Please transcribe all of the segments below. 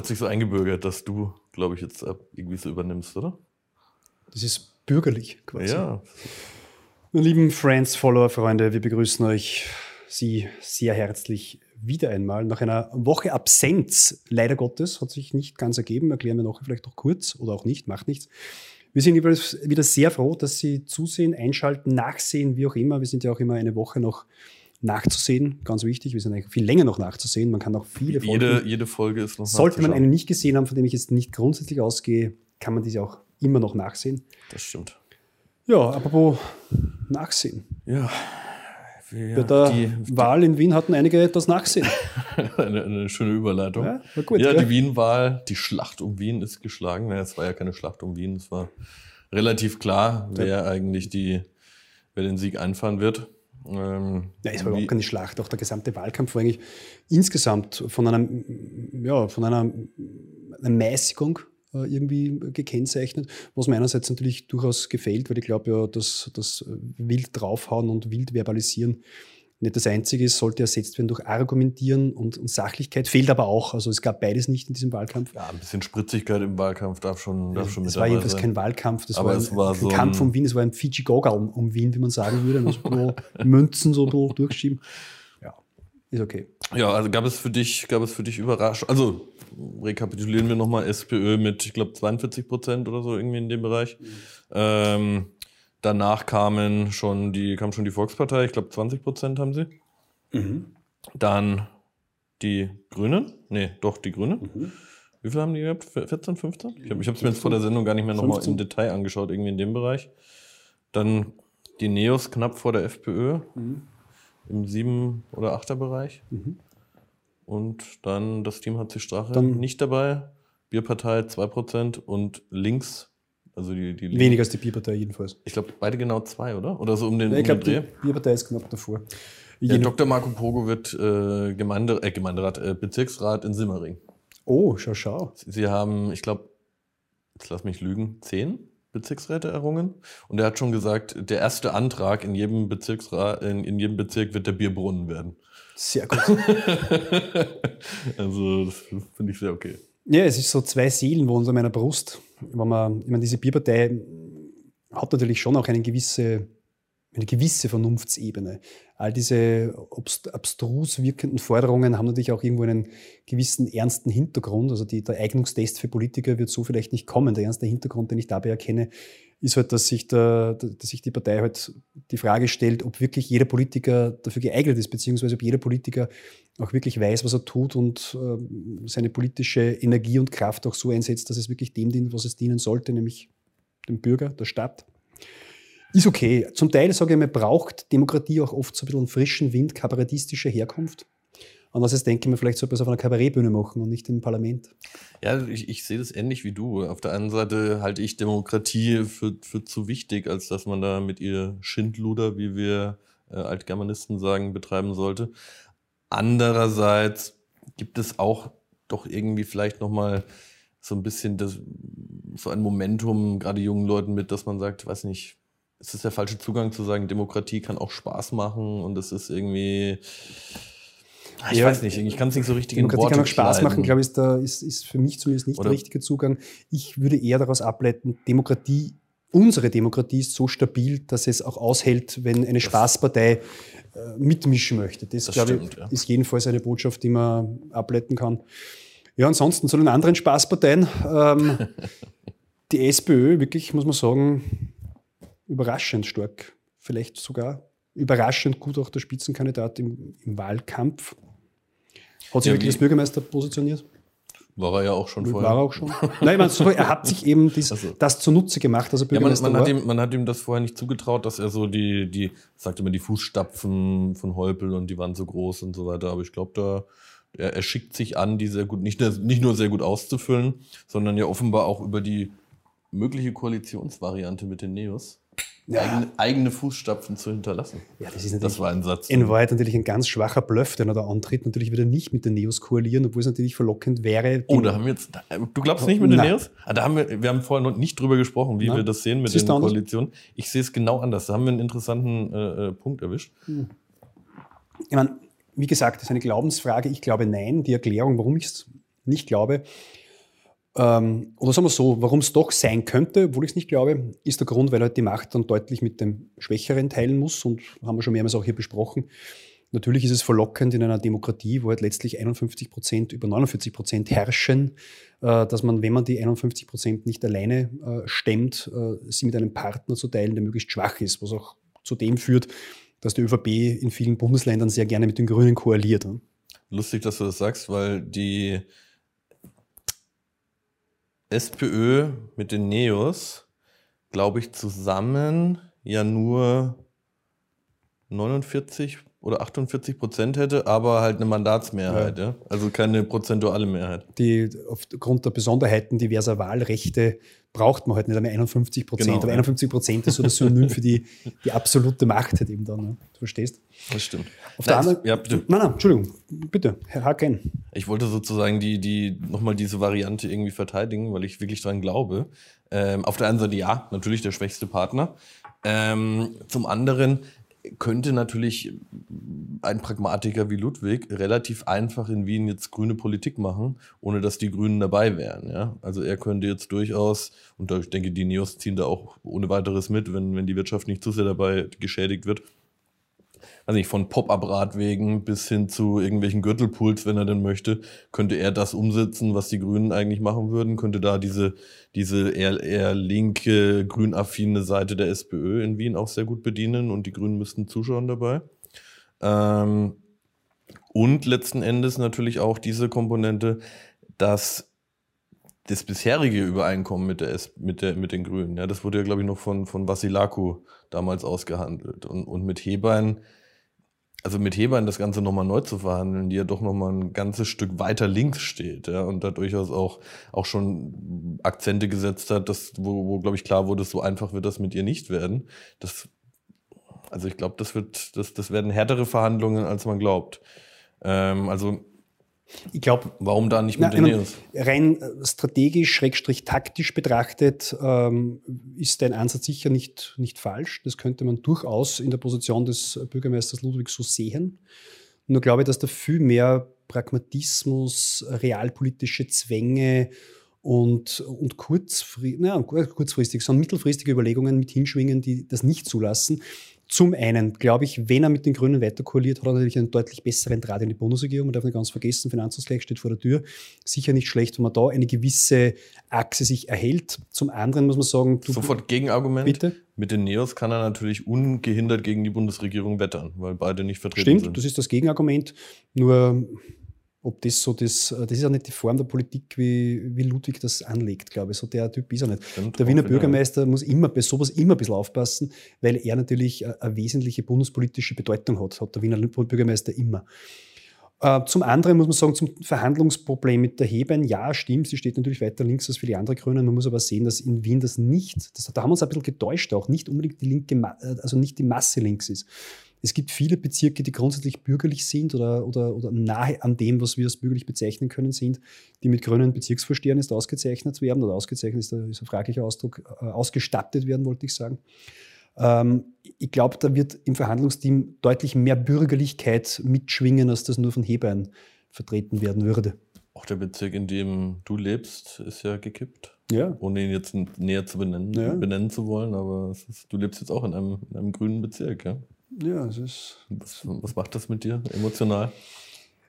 Hat sich so eingebürgert, dass du, glaube ich, jetzt irgendwie so übernimmst, oder? Das ist bürgerlich quasi. Ja. Meine lieben Friends, Follower, Freunde, wir begrüßen euch, Sie sehr herzlich wieder einmal. Nach einer Woche Absenz, leider Gottes, hat sich nicht ganz ergeben, erklären wir noch vielleicht noch kurz oder auch nicht, macht nichts. Wir sind wieder sehr froh, dass Sie zusehen, einschalten, nachsehen, wie auch immer. Wir sind ja auch immer eine Woche noch nachzusehen, ganz wichtig. Wir sind eigentlich viel länger noch nachzusehen. Man kann auch viele Folgen. Jede, jede Folge ist noch Sollte man eine nicht gesehen haben, von dem ich jetzt nicht grundsätzlich ausgehe, kann man diese auch immer noch nachsehen. Das stimmt. Ja, apropos Nachsehen. Ja. Wir, Bei der die, Wahl in Wien hatten einige das Nachsehen. eine, eine, schöne Überleitung. Ja, gut, ja, ja. die Wien-Wahl, die Schlacht um Wien ist geschlagen. Naja, es war ja keine Schlacht um Wien, es war relativ klar, wer ja. eigentlich die, wer den Sieg einfahren wird. Ähm, ja, es war überhaupt keine Schlacht. Auch der gesamte Wahlkampf war eigentlich insgesamt von einer, ja, von einer, einer Mäßigung äh, irgendwie gekennzeichnet, was mir einerseits natürlich durchaus gefällt, weil ich glaube ja, dass das wild draufhauen und wild verbalisieren nicht das Einzige ist, sollte ersetzt werden durch Argumentieren und, und, Sachlichkeit. Fehlt aber auch. Also es gab beides nicht in diesem Wahlkampf. Ja, ein bisschen Spritzigkeit im Wahlkampf darf schon, darf schon mit Es war jedenfalls kein Wahlkampf, das aber war, ein, war so ein Kampf um Wien, es war ein Fiji-Goga um, um, Wien, wie man sagen würde. Also Münzen so durchschieben. Ja, ist okay. Ja, also gab es für dich, gab es für dich Überraschung, also rekapitulieren wir nochmal SPÖ mit, ich glaube, 42 Prozent oder so irgendwie in dem Bereich. Mhm. Ähm, danach kamen schon die, kam schon die Volkspartei, ich glaube 20 Prozent haben sie. Mhm. Dann die Grünen, nee, doch die Grünen. Mhm. Wie viel haben die gehabt? 14, 15? Ich habe es mir jetzt vor der Sendung gar nicht mehr nochmal im Detail angeschaut, irgendwie in dem Bereich. Dann die Neos knapp vor der FPÖ mhm. im 7- oder 8er Bereich. Mhm. Und dann das Team HC Strache dann nicht dabei. Bierpartei 2% und links, also die, die Weniger als die Bierpartei jedenfalls. Ich glaube, beide genau zwei, oder? Oder so um den, ja, ich um glaube, die Bierpartei ist knapp davor. Ja, Dr. Marco Pogo wird äh, Gemeinde, äh, Gemeinderat, äh, Bezirksrat in Simmering. Oh, schau, schau. Sie haben, ich glaube, jetzt lass mich lügen, zehn Bezirksräte errungen. Und er hat schon gesagt, der erste Antrag in jedem Bezirksrat, in, in jedem Bezirk wird der Bierbrunnen werden. Sehr gut. also, das finde ich sehr okay. Ja, es ist so zwei Seelen wohnen in meiner Brust. Wenn man, ich meine, diese Bierpartei hat natürlich schon auch eine gewisse, eine gewisse Vernunftsebene. All diese abstrus wirkenden Forderungen haben natürlich auch irgendwo einen gewissen ernsten Hintergrund. Also die, der Eignungstest für Politiker wird so vielleicht nicht kommen. Der ernste Hintergrund, den ich dabei erkenne, ist halt, dass sich, der, dass sich die Partei halt die Frage stellt, ob wirklich jeder Politiker dafür geeignet ist, beziehungsweise ob jeder Politiker auch wirklich weiß, was er tut und äh, seine politische Energie und Kraft auch so einsetzt, dass es wirklich dem dient, was es dienen sollte, nämlich dem Bürger, der Stadt. Ist okay. Zum Teil, sage ich mal, braucht Demokratie auch oft so ein bisschen frischen Wind kabarettistischer Herkunft. Andererseits denke ich mir, vielleicht sollte man es auf einer Kabarettbühne machen und nicht im Parlament. Ja, ich, ich sehe das ähnlich wie du. Auf der einen Seite halte ich Demokratie für, für zu wichtig, als dass man da mit ihr Schindluder, wie wir äh, Altgermanisten sagen, betreiben sollte. Andererseits gibt es auch doch irgendwie vielleicht nochmal so ein bisschen das, so ein Momentum, gerade jungen Leuten mit, dass man sagt, weiß nicht, es ist der falsche Zugang zu sagen, Demokratie kann auch Spaß machen und es ist irgendwie ich ja, weiß nicht, ich kann es nicht so richtig Demokratie in Worte kann auch Spaß schreiben. machen, glaube ich, ist, da, ist, ist für mich zumindest nicht Oder der richtige Zugang. Ich würde eher daraus ableiten, Demokratie, unsere Demokratie ist so stabil, dass es auch aushält, wenn eine das Spaßpartei äh, mitmischen möchte. Das, das glaube stimmt, ich, ja. ist jedenfalls eine Botschaft, die man ableiten kann. Ja, ansonsten zu den anderen Spaßparteien. Ähm, die SPÖ, wirklich, muss man sagen, überraschend stark. Vielleicht sogar überraschend gut auch der Spitzenkandidat im, im Wahlkampf. Hat sich ja, wirklich als Bürgermeister positioniert? War er ja auch schon vorher. War er auch schon. Nein, meine, er hat sich eben dies, also. das zunutze gemacht, also Bürgermeister ja, man, man, hat ihm, man hat ihm das vorher nicht zugetraut, dass er so die, die sagte man, die Fußstapfen von Heupel und die waren so groß und so weiter. Aber ich glaube, da er, er schickt sich an, die sehr gut, nicht, nicht nur sehr gut auszufüllen, sondern ja offenbar auch über die mögliche Koalitionsvariante mit den Neos ja. eigene, eigene, Fußstapfen zu hinterlassen. Ja, das ist das war ein Satz. In Wahrheit natürlich ein ganz schwacher Bluff, den er da antritt. Natürlich wieder nicht mit den Neos koalieren, obwohl es natürlich verlockend wäre. Oh, da haben wir jetzt. Du glaubst nicht mit den Nein. Neos? Ah, da haben wir, wir haben vorher noch nicht drüber gesprochen, wie Nein. wir das sehen mit Siehst den Koalitionen. Ich sehe es genau anders. Da haben wir einen interessanten äh, äh Punkt erwischt. Hm. Ich meine, wie gesagt, das ist eine Glaubensfrage. Ich glaube nein. Die Erklärung, warum ich es nicht glaube. Ähm, oder sagen wir so, warum es doch sein könnte, obwohl ich es nicht glaube, ist der Grund, weil halt die Macht dann deutlich mit dem Schwächeren teilen muss und haben wir schon mehrmals auch hier besprochen. Natürlich ist es verlockend in einer Demokratie, wo halt letztlich 51 Prozent über 49 Prozent herrschen, äh, dass man, wenn man die 51 Prozent nicht alleine äh, stemmt, äh, sie mit einem Partner zu teilen, der möglichst schwach ist, was auch zu dem führt, dass die ÖVP in vielen Bundesländern sehr gerne mit den Grünen koaliert. Lustig, dass du das sagst, weil die SPÖ mit den Neos, glaube ich, zusammen ja nur 49 oder 48 Prozent hätte, aber halt eine Mandatsmehrheit, ja. ja. Also keine prozentuale Mehrheit. Die aufgrund der Besonderheiten diverser Wahlrechte braucht man halt nicht einmal 51 Prozent. Genau, aber ja. 51 Prozent ist so das Synonym für die, die absolute Macht halt eben dann. Ne? Du verstehst? Das stimmt. Auf nein, der anderen, ja, bitte. Nein, nein, Entschuldigung. Bitte, Herr Haken. Ich wollte sozusagen die, die, nochmal diese Variante irgendwie verteidigen, weil ich wirklich dran glaube. Ähm, auf der einen Seite ja, natürlich der schwächste Partner. Ähm, zum anderen, könnte natürlich ein Pragmatiker wie Ludwig relativ einfach in Wien jetzt grüne Politik machen, ohne dass die Grünen dabei wären. Ja? Also er könnte jetzt durchaus, und ich denke, die Neos ziehen da auch ohne weiteres mit, wenn, wenn die Wirtschaft nicht zu sehr dabei geschädigt wird, also nicht, von Pop-up-Radwegen bis hin zu irgendwelchen Gürtelpools, wenn er denn möchte, könnte er das umsetzen, was die Grünen eigentlich machen würden, könnte da diese, diese eher, eher linke, grünaffine Seite der SPÖ in Wien auch sehr gut bedienen und die Grünen müssten zuschauen dabei. Ähm, und letzten Endes natürlich auch diese Komponente, dass das bisherige Übereinkommen mit, der, mit, der, mit den Grünen, ja, das wurde ja, glaube ich, noch von, von Vasilaku damals ausgehandelt. Und, und mit Hebein also mit Hebern das Ganze nochmal neu zu verhandeln, die ja doch nochmal ein ganzes Stück weiter links steht, ja, und da durchaus auch, auch schon Akzente gesetzt hat, dass, wo, wo glaube ich, klar wurde, so einfach wird das mit ihr nicht werden. Das, also ich glaube, das wird, das, das werden härtere Verhandlungen, als man glaubt. Ähm, also ich glaube, warum da nicht mit Neos? Rein äh, strategisch, schrägstrich taktisch betrachtet, ähm, ist dein Ansatz sicher nicht, nicht falsch. Das könnte man durchaus in der Position des Bürgermeisters Ludwig so sehen. Nur glaube ich, dass da viel mehr Pragmatismus, realpolitische Zwänge und, und kurzfristig, naja, kurzfristig, sondern mittelfristige Überlegungen mit hinschwingen, die das nicht zulassen. Zum einen glaube ich, wenn er mit den Grünen weiter koaliert, hat er natürlich einen deutlich besseren Draht in die Bundesregierung. Man darf nicht ganz vergessen, Finanzausgleich steht vor der Tür. Sicher nicht schlecht, wenn man da eine gewisse Achse sich erhält. Zum anderen muss man sagen... Sofort Gegenargument. Bitte? Mit den Neos kann er natürlich ungehindert gegen die Bundesregierung wettern, weil beide nicht vertreten Stimmt, sind. Stimmt, das ist das Gegenargument. Nur ob das so das, das ist ja nicht die Form der Politik, wie, wie Ludwig das anlegt, glaube ich. So der Typ ist er nicht. Stimmt, der Wiener Bürgermeister muss immer bei sowas immer ein bisschen aufpassen, weil er natürlich eine, eine wesentliche bundespolitische Bedeutung hat, hat der Wiener Bürgermeister immer. Äh, zum anderen muss man sagen, zum Verhandlungsproblem mit der Heben, ja, stimmt, sie steht natürlich weiter links als viele andere Grüne. Man muss aber sehen, dass in Wien das nicht, das, da haben wir uns ein bisschen getäuscht auch, nicht unbedingt die linke, also nicht die Masse links ist. Es gibt viele Bezirke, die grundsätzlich bürgerlich sind oder, oder, oder nahe an dem, was wir als bürgerlich bezeichnen können, sind, die mit grünen Bezirksvorstehern ist ausgezeichnet werden oder ausgezeichnet ist, ist ein fraglicher Ausdruck, äh, ausgestattet werden, wollte ich sagen. Ähm, ich glaube, da wird im Verhandlungsteam deutlich mehr Bürgerlichkeit mitschwingen, als das nur von Hebein vertreten werden würde. Auch der Bezirk, in dem du lebst, ist ja gekippt. Ja. Ohne ihn jetzt näher zu benennen, ja. benennen zu wollen, aber ist, du lebst jetzt auch in einem, in einem grünen Bezirk, ja? Ja, es ist. Was, was macht das mit dir emotional?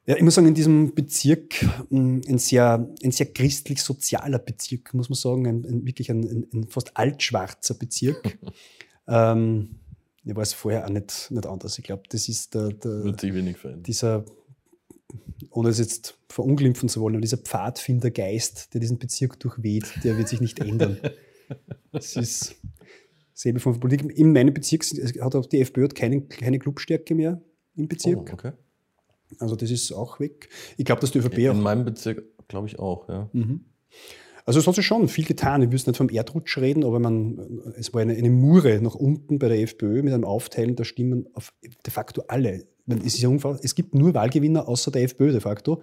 Ja, ich muss sagen, in diesem Bezirk, hm, ein sehr, ein sehr christlich-sozialer Bezirk, muss man sagen, ein, ein wirklich ein, ein, ein, fast altschwarzer Bezirk. ähm, ich weiß vorher auch nicht, nicht anders. Ich glaube, das ist der, der Wird sich wenig verändern. dieser, ohne es jetzt verunglimpfen zu wollen, aber dieser Pfadfindergeist, der diesen Bezirk durchweht, der wird sich nicht ändern. Es ist, selbe von Politik. In meinem Bezirk hat auch die FPÖ keine, keine Clubstärke mehr im Bezirk. Oh, okay. Also das ist auch weg. Ich glaube, dass die ÖVP in auch. In meinem Bezirk glaube ich auch, ja. Mhm. Also es hat sich schon viel getan. Ich will nicht vom Erdrutsch reden, aber man, es war eine, eine Mure nach unten bei der FPÖ mit einem Aufteilen der Stimmen auf de facto alle. Es, ist ja es gibt nur Wahlgewinner außer der FPÖ de facto.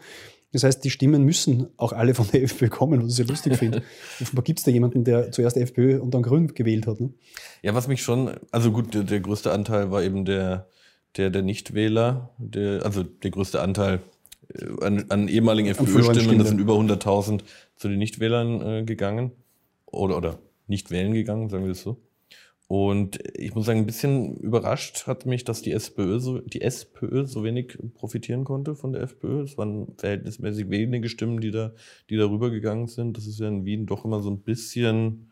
Das heißt, die Stimmen müssen auch alle von der FPÖ kommen, was ich sehr lustig finde. Offenbar gibt es da jemanden, der zuerst FPÖ und dann Grün gewählt hat. Ne? Ja, was mich schon, also gut, der, der größte Anteil war eben der, der, der Nichtwähler, der, also der größte Anteil äh, an, an ehemaligen FPÖ-Stimmen, das sind über 100.000 zu den Nichtwählern äh, gegangen. Oder, oder nicht wählen gegangen, sagen wir das so. Und ich muss sagen, ein bisschen überrascht hat mich, dass die SPÖ so, die SPÖ so wenig profitieren konnte von der FPÖ. Es waren verhältnismäßig wenige Stimmen, die da, die darüber gegangen sind. Das ist ja in Wien doch immer so ein bisschen,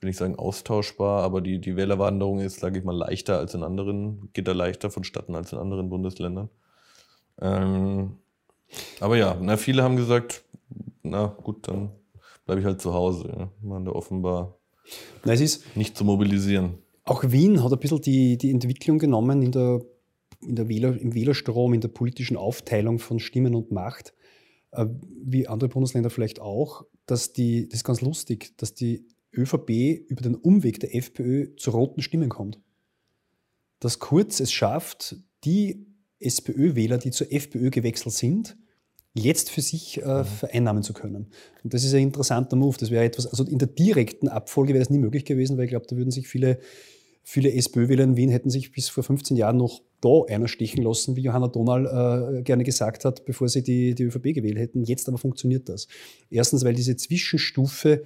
will ich sagen, austauschbar, aber die, die Wählerwanderung ist, sage ich mal, leichter als in anderen, geht da leichter vonstatten als in anderen Bundesländern. Ähm, aber ja, na, viele haben gesagt, na gut, dann bleibe ich halt zu Hause. Ja. Man da offenbar na, es ist nicht zu mobilisieren. Auch Wien hat ein bisschen die, die Entwicklung genommen in der, in der Wähler, im Wählerstrom, in der politischen Aufteilung von Stimmen und Macht, äh, wie andere Bundesländer vielleicht auch, dass die, das ist ganz lustig, dass die ÖVP über den Umweg der FPÖ zu roten Stimmen kommt. Dass Kurz es schafft, die SPÖ-Wähler, die zur FPÖ gewechselt sind, jetzt für sich äh, mhm. vereinnahmen zu können. Und das ist ein interessanter Move. Das wäre etwas, also in der direkten Abfolge wäre das nie möglich gewesen, weil ich glaube, da würden sich viele, viele SPÖ-Wähler in Wien hätten sich bis vor 15 Jahren noch da einer stechen lassen, wie Johanna Donal äh, gerne gesagt hat, bevor sie die, die ÖVP gewählt hätten. Jetzt aber funktioniert das. Erstens, weil diese Zwischenstufe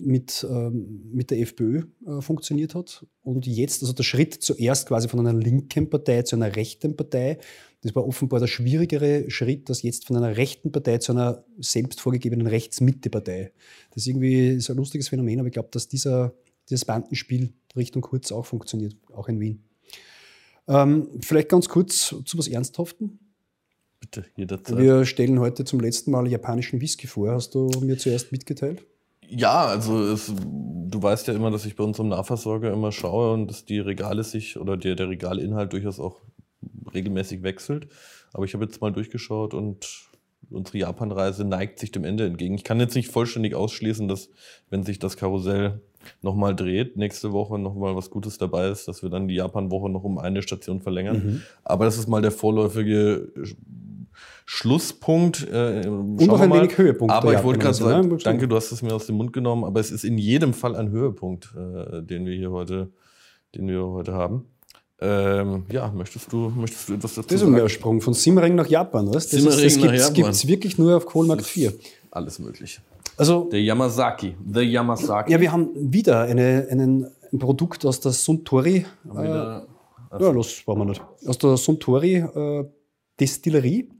mit, ähm, mit der FPÖ äh, funktioniert hat. Und jetzt, also der Schritt zuerst quasi von einer linken Partei zu einer rechten Partei, das war offenbar der schwierigere Schritt, als jetzt von einer rechten Partei zu einer selbst vorgegebenen Rechtsmitte-Partei. Das ist irgendwie so ein lustiges Phänomen, aber ich glaube, dass dieser, dieses Bandenspiel Richtung Kurz auch funktioniert, auch in Wien. Ähm, vielleicht ganz kurz zu was Ernsthaften. Bitte, jederzeit. Wir stellen heute zum letzten Mal japanischen Whisky vor. Hast du mir zuerst mitgeteilt? Ja, also es, du weißt ja immer, dass ich bei unserem Nahversorger immer schaue und dass die Regale sich oder der, der Regalinhalt durchaus auch regelmäßig wechselt. Aber ich habe jetzt mal durchgeschaut und unsere Japanreise neigt sich dem Ende entgegen. Ich kann jetzt nicht vollständig ausschließen, dass, wenn sich das Karussell nochmal dreht, nächste Woche nochmal was Gutes dabei ist, dass wir dann die Japan-Woche noch um eine Station verlängern. Mhm. Aber das ist mal der vorläufige Schlusspunkt. Äh, und noch ein wenig Höhepunkt. Aber ich wollte gerade sagen, danke, du hast es mir aus dem Mund genommen, aber es ist in jedem Fall ein Höhepunkt, äh, den wir hier heute, den wir heute haben. Ähm, ja, möchtest du, möchtest du etwas dazu sagen? Das ist ein Meersprung von Simmering nach Japan, was? Das, Simmering ist, das gibt es wirklich nur auf Kohlmarkt 4. Alles möglich. Also, der Yamazaki. The Yamazaki. Ja, wir haben wieder eine, einen, ein Produkt aus der Suntory. Äh, ja, das war wir nicht. Aus der Suntory äh, Destillerie.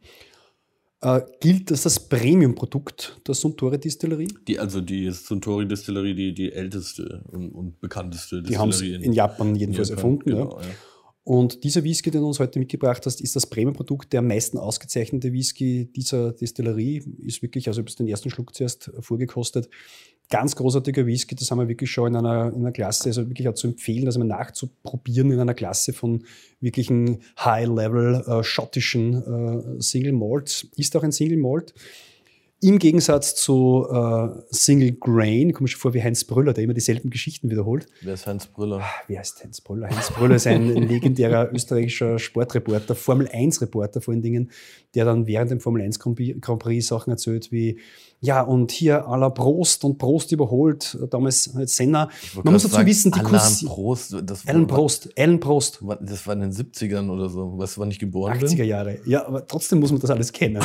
Äh, gilt das als Premium-Produkt der Suntory Distillerie? Die, also die Suntory Distillerie, die, die älteste und, und bekannteste Distillerie. Die haben es in Japan jedenfalls Japan, erfunden. Genau, ja. Ja. Und dieser Whisky, den du uns heute mitgebracht hast, ist das Premium-Produkt, der am meisten ausgezeichnete Whisky dieser Destillerie. Ist wirklich, also ich habe den ersten Schluck zuerst vorgekostet, ganz großartiger Whisky, das haben wir wirklich schon in einer, in einer Klasse, also wirklich auch zu empfehlen, also mal nachzuprobieren in einer Klasse von wirklichen High-Level äh, schottischen äh, Single Malts. Ist auch ein Single Malt. Im Gegensatz zu äh, Single Grain, komme ich vor wie Heinz Brüller, der immer dieselben Geschichten wiederholt. Wer ist Heinz Brüller? Ah, wer ist Heinz Brüller? Heinz Brüller ist ein legendärer österreichischer Sportreporter, Formel-1-Reporter vor allen Dingen, der dann während dem Formel-1 Grand Prix Sachen erzählt wie ja, und hier à la Prost und Prost überholt, damals halt Senna. Man muss dazu sagen, wissen, die Alan Prost, das Alan Prost, Alan Prost. Das war in den 70ern oder so, was du, wann ich geboren 80er bin? 80er Jahre. Ja, aber trotzdem muss man das alles kennen.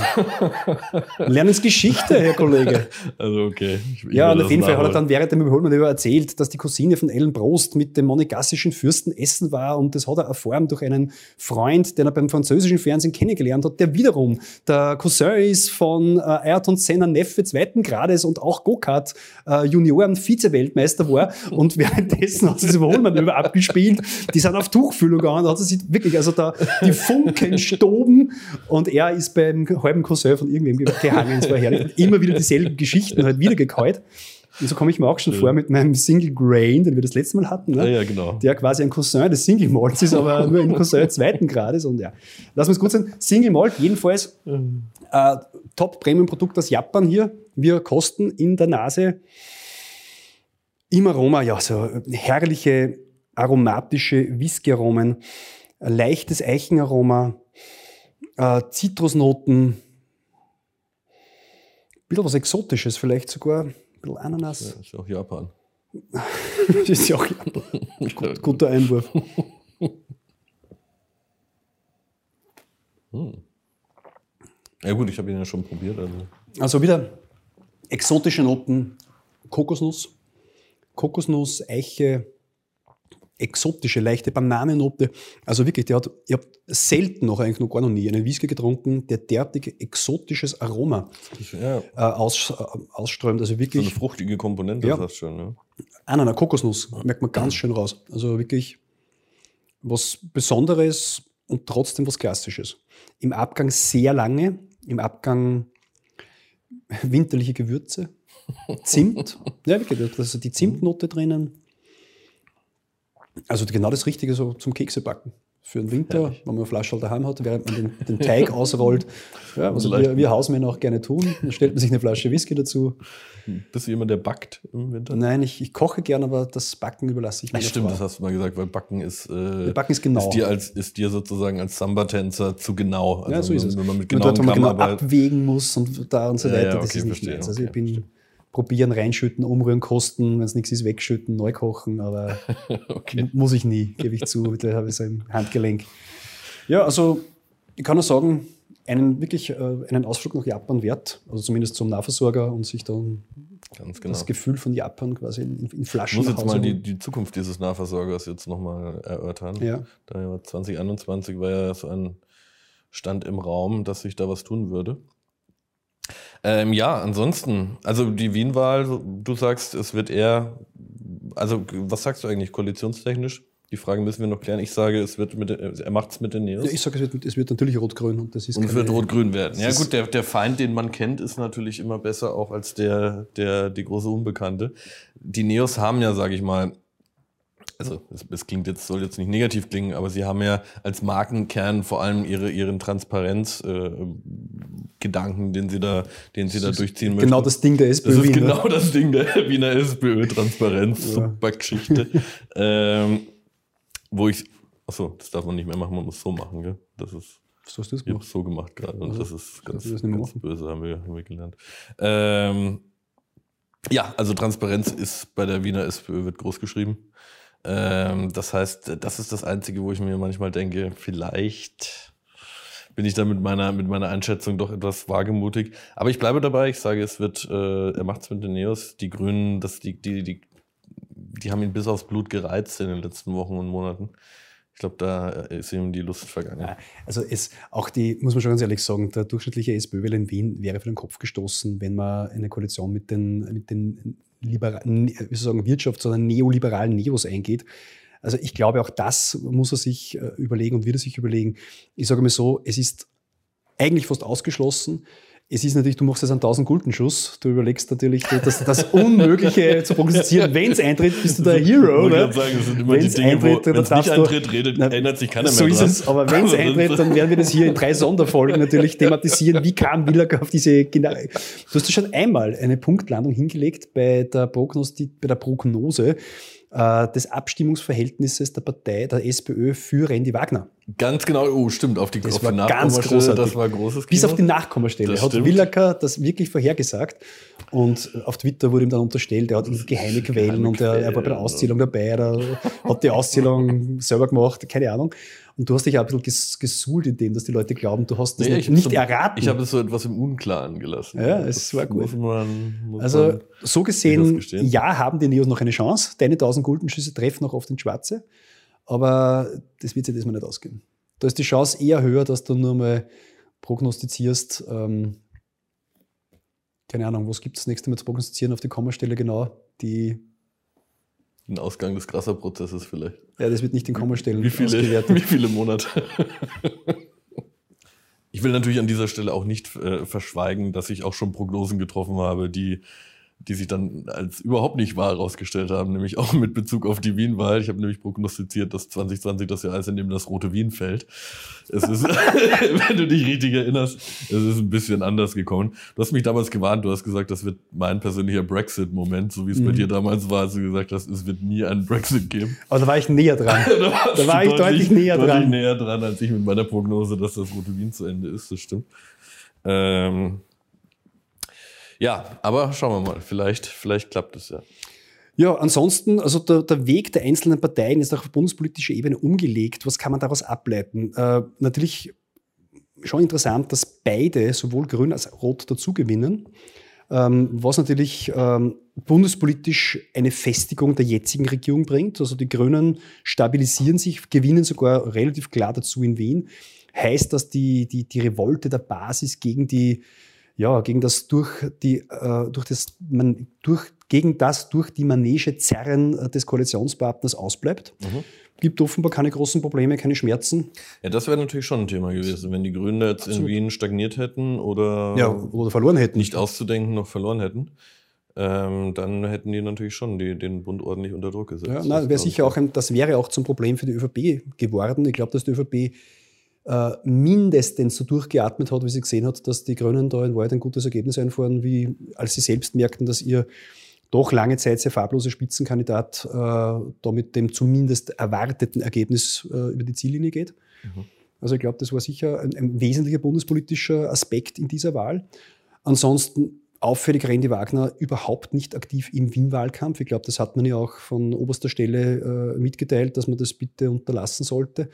Lernen es Geschichte, Herr Kollege. Also okay. Ich, ich ja, und auf jeden Fall hat er dann während dem Überholmanöver erzählt, dass die Cousine von Alan Prost mit dem monegassischen Fürsten essen war und das hat er erfahren durch einen Freund, den er beim französischen Fernsehen kennengelernt hat, der wiederum der Cousin ist von äh, Ayrton Senna Neffe zweiten Grades und auch Go-Kart äh, Junioren Vize-Weltmeister war. Und währenddessen hat sie das Überholmanöver abgespielt. Die sind auf Tuchfühlung gegangen. Da hat sie sich wirklich, also da die Funken stoben und er ist beim halben Cousin von irgendwem gehangen. Es war herrlich. Immer wieder dieselben Geschichten halt wieder gekäut. Und so komme ich mir auch schon ja. vor mit meinem Single Grain, den wir das letzte Mal hatten. Ne? Ja, ja, genau. Der quasi ein Cousin des Single Malts ist, aber nur ein Cousin zweiten Grades. Und ja, lass uns gut sein. Single Malt, jedenfalls mhm. äh, Top-Premium-Produkt aus Japan hier. Wir kosten in der Nase im Aroma, ja, so herrliche aromatische Whisky-Aromen, leichtes Eichenaroma, äh, Zitrusnoten, ein bisschen was Exotisches vielleicht sogar, bisschen Ananas. Ja, ist ja auch Japan. das ist ja auch Japan. Gut, guter Einwurf. hm. Ja gut, ich habe ihn ja schon probiert. Also. Also wieder exotische Noten, Kokosnuss, Kokosnuss, Eiche, exotische, leichte Bananennote. Also wirklich, der hat, ich habe selten noch, eigentlich noch gar noch nie, einen Whisky getrunken, der derartig exotisches Aroma Ja, äh, aus, äh, ausströmt. Also so wirklich, eine fruchtige Komponente Ja. das schon. Ne? ah, nein, nein, Kokosnuss, merkt man ganz schön raus. Also wirklich was Besonderes und trotzdem was Klassisches. Im Abgang sehr lange, im Abgang winterliche Gewürze, Zimt, ja wirklich, da ist also die Zimtnote drinnen. Also genau das Richtige so zum Keksebacken. Für den Winter, Herrlich. wenn man eine Flasche daheim hat, während man den, den Teig ausrollt. Ja, was Leicht. wir, wir Hausmänner auch gerne tun. Dann stellt man sich eine Flasche Whisky dazu. Bist du jemand, der backt im Winter? Nein, ich, ich koche gerne, aber das Backen überlasse ich meiner stimmt, Frau. das hast du mal gesagt, weil Backen ist, äh, Backen ist genau. ist dir als ist dir sozusagen als Samba-Tänzer zu genau. Also ja, so ist es. Wenn man mit Nur genauen dort, man genau abwägen muss und da und so Ja, weiter, ja, das okay, ist nicht verstehe, meins. Also ich okay, bin probieren, reinschütten, umrühren, kosten, wenn es nichts ist, wegschütten, neu kochen, aber okay. muss ich nie, gebe ich zu, da habe ich so im Handgelenk. Ja, also ich kann nur sagen, einen wirklich äh, einen Ausflug nach Japan wert, also zumindest zum Nahversorger und sich dann genau. das Gefühl von Japan quasi in, in Ich Flaschen muss nach jetzt mal die, die Zukunft dieses Nahversorgers jetzt nochmal erörtern. Ja. Da ja 2021 war ja so ein Stand im Raum, dass sich da was tun würde. Ähm, ja, ansonsten, also die Wien-Wahl, du sagst, es wird eher, also was sagst du eigentlich koalitionstechnisch? Die Frage müssen wir noch klären. Ich sage, es wird mit, er macht es mit den Neos. Ja, ich sage, es wird, es wird natürlich rot-grün und das ist Und es wird rot-grün werden. Ja gut, der, der Feind, den man kennt, ist natürlich immer besser auch als der, der die große Unbekannte. Die Neos haben ja, sage ich mal, also es, klingt jetzt, soll jetzt nicht negativ klingen, aber sie haben ja als Markenkern vor allem ihre, ihren Transparenz-Gedanken, den sie da, den sie da Das ist durchziehen möchten. Genau das Ding der Das SPÖ. ist Wien, ne? genau das Ding der Wiener SPÖ-Transparenz, Ja. super Geschichte. ähm, wo ich, achso, das darf man nicht mehr machen, man muss so machen, gell? Das ist, So hast du das ich gemacht. so gemacht gerade und Also, das ist ganz, das ganz böse, haben wir, haben wir gelernt. Ähm, ja, also Transparenz ist bei der Wiener SPÖ wird groß geschrieben. Ähm, das heißt, das ist das Einzige, wo ich mir manchmal denke, vielleicht bin ich da mit meiner, mit meiner Einschätzung doch etwas wagemutig. Aber ich bleibe dabei, ich sage, es wird, äh, er macht es mit den Neos. Die Grünen, das, die, die, die, die haben ihn bis aufs Blut gereizt in den letzten Wochen und Monaten. Ich glaube, da ist ihm die Lust vergangen. Also es, auch die, muss man schon ganz ehrlich sagen, der durchschnittliche SPÖ-Wähler in Wien wäre für den Kopf gestoßen, wenn man eine Koalition mit den, mit den liberal, wie soll ich sagen, Wirtschafts- oder neoliberalen Neos eingeht. Also ich glaube, auch das muss er sich äh, überlegen und wird er sich überlegen. Ich sage mal so, es ist eigentlich fast ausgeschlossen. Es ist natürlich, du machst jetzt einen 1000 Gulden-Schuss. Du überlegst natürlich, das, das Unmögliche zu prognostizieren. Wenn es eintritt, bist du der Hero. Ich Ne? sagen, das sind immer die Wenn's Dinge, wo, eintritt, dann wenn es nicht eintritt, redet, Na, erinnert sich keiner so mehr ist dran. es, aber wenn es eintritt, dann werden wir das hier in drei Sonderfolgen natürlich thematisieren. Wie kam Willager auf diese genau. Du hast ja schon einmal eine Punktlandung hingelegt bei der, Prognosti bei der Prognose äh, des Abstimmungsverhältnisses der Partei, der SPÖ für Randy Wagner. Ganz genau, oh, stimmt, auf die, Das auf war die ganz großartig. das war großes Bis Kino. auf die Nachkommastelle Das hat stimmt. Willager das wirklich vorhergesagt. Und auf Twitter wurde ihm dann unterstellt, er hat geheime Quellen geheime und er, er war bei der Auszählung dabei, er hat die Auszählung selber gemacht, keine Ahnung. Und du hast dich auch ein bisschen ges gesuhlt in dem, dass die Leute glauben, du hast das Nee, nicht, nicht so- erraten. Ich habe es so etwas im Unklaren gelassen. Ja, es Das war gut. Muss man, muss also so gesehen, ja, haben die Neos noch eine Chance. Deine 1000 Guldenschüsse treffen noch oft ins Schwarze. Aber das wird sich diesmal nicht ausgehen. Da ist die Chance eher höher, dass du nur mal prognostizierst, ähm, keine Ahnung, was gibt es das nächste Mal zu prognostizieren auf die Kommastelle genau? Die, den Ausgang des Grasser-Prozesses vielleicht. ja, das wird nicht in Kommastellen Wie viele, ausgewertet. wie viele Monate? ich will natürlich an dieser Stelle auch nicht äh, verschweigen, dass ich auch schon Prognosen getroffen habe, die, die sich dann als überhaupt nicht wahr herausgestellt haben, nämlich auch mit Bezug auf die Wien-Wahl. Ich habe nämlich prognostiziert, dass 2020 das Jahr ist, in dem das rote Wien fällt. Es ist, wenn du dich richtig erinnerst, es ist ein bisschen anders gekommen. Du hast mich damals gewarnt, du hast gesagt, das wird mein persönlicher Brexit-Moment, so wie es bei Mhm. dir damals war, als du gesagt hast, es wird nie einen Brexit geben. Aber da war ich näher dran. Da, warst Da war ich deutlich näher deutlich dran. näher dran, als ich mit meiner Prognose, dass das Rote Wien zu Ende ist. Das stimmt. Ähm, ja, aber schauen wir mal. Vielleicht, vielleicht klappt es ja. Ja, ansonsten, also der, der Weg der einzelnen Parteien ist auch auf bundespolitischer Ebene umgelegt. Was kann man daraus ableiten? Äh, natürlich schon interessant, dass beide, sowohl Grün als auch Rot, dazu gewinnen. Ähm, was natürlich ähm, bundespolitisch eine Festigung der jetzigen Regierung bringt. Also die Grünen stabilisieren sich, gewinnen sogar relativ klar dazu in Wien. Heißt, dass die, die, die Revolte der Basis gegen die ja, gegen das durch die, äh, durch das, man, durch, gegen das durch die Manege Zerren äh, des Koalitionspartners ausbleibt. Mhm. Gibt offenbar keine großen Probleme, keine Schmerzen. Ja, das wäre natürlich schon ein Thema gewesen, wenn die Grünen jetzt Absolut. in Wien stagniert hätten oder, ja, oder verloren hätten. Nicht auszudenken, noch verloren hätten. Ähm, dann hätten die natürlich schon die, den Bund ordentlich unter Druck gesetzt. Ja, na, wäre sicher auch ein, das wäre auch zum Problem für die ÖVP geworden. Ich glaube, dass die ÖVP äh, mindestens so durchgeatmet hat, wie sie gesehen hat, dass die Grünen da in Wahrheit ein gutes Ergebnis einfahren, wie als sie selbst merkten, dass ihr doch lange Zeit sehr farblose Spitzenkandidat äh, da mit dem zumindest erwarteten Ergebnis äh, über die Ziellinie geht. Mhm. Also ich glaube, das war sicher ein, ein, wesentlicher bundespolitischer Aspekt in dieser Wahl. Ansonsten auffällig Randy Wagner überhaupt nicht aktiv im Wien-Wahlkampf. Ich glaube, das hat man ja auch von oberster Stelle äh, mitgeteilt, dass man das bitte unterlassen sollte.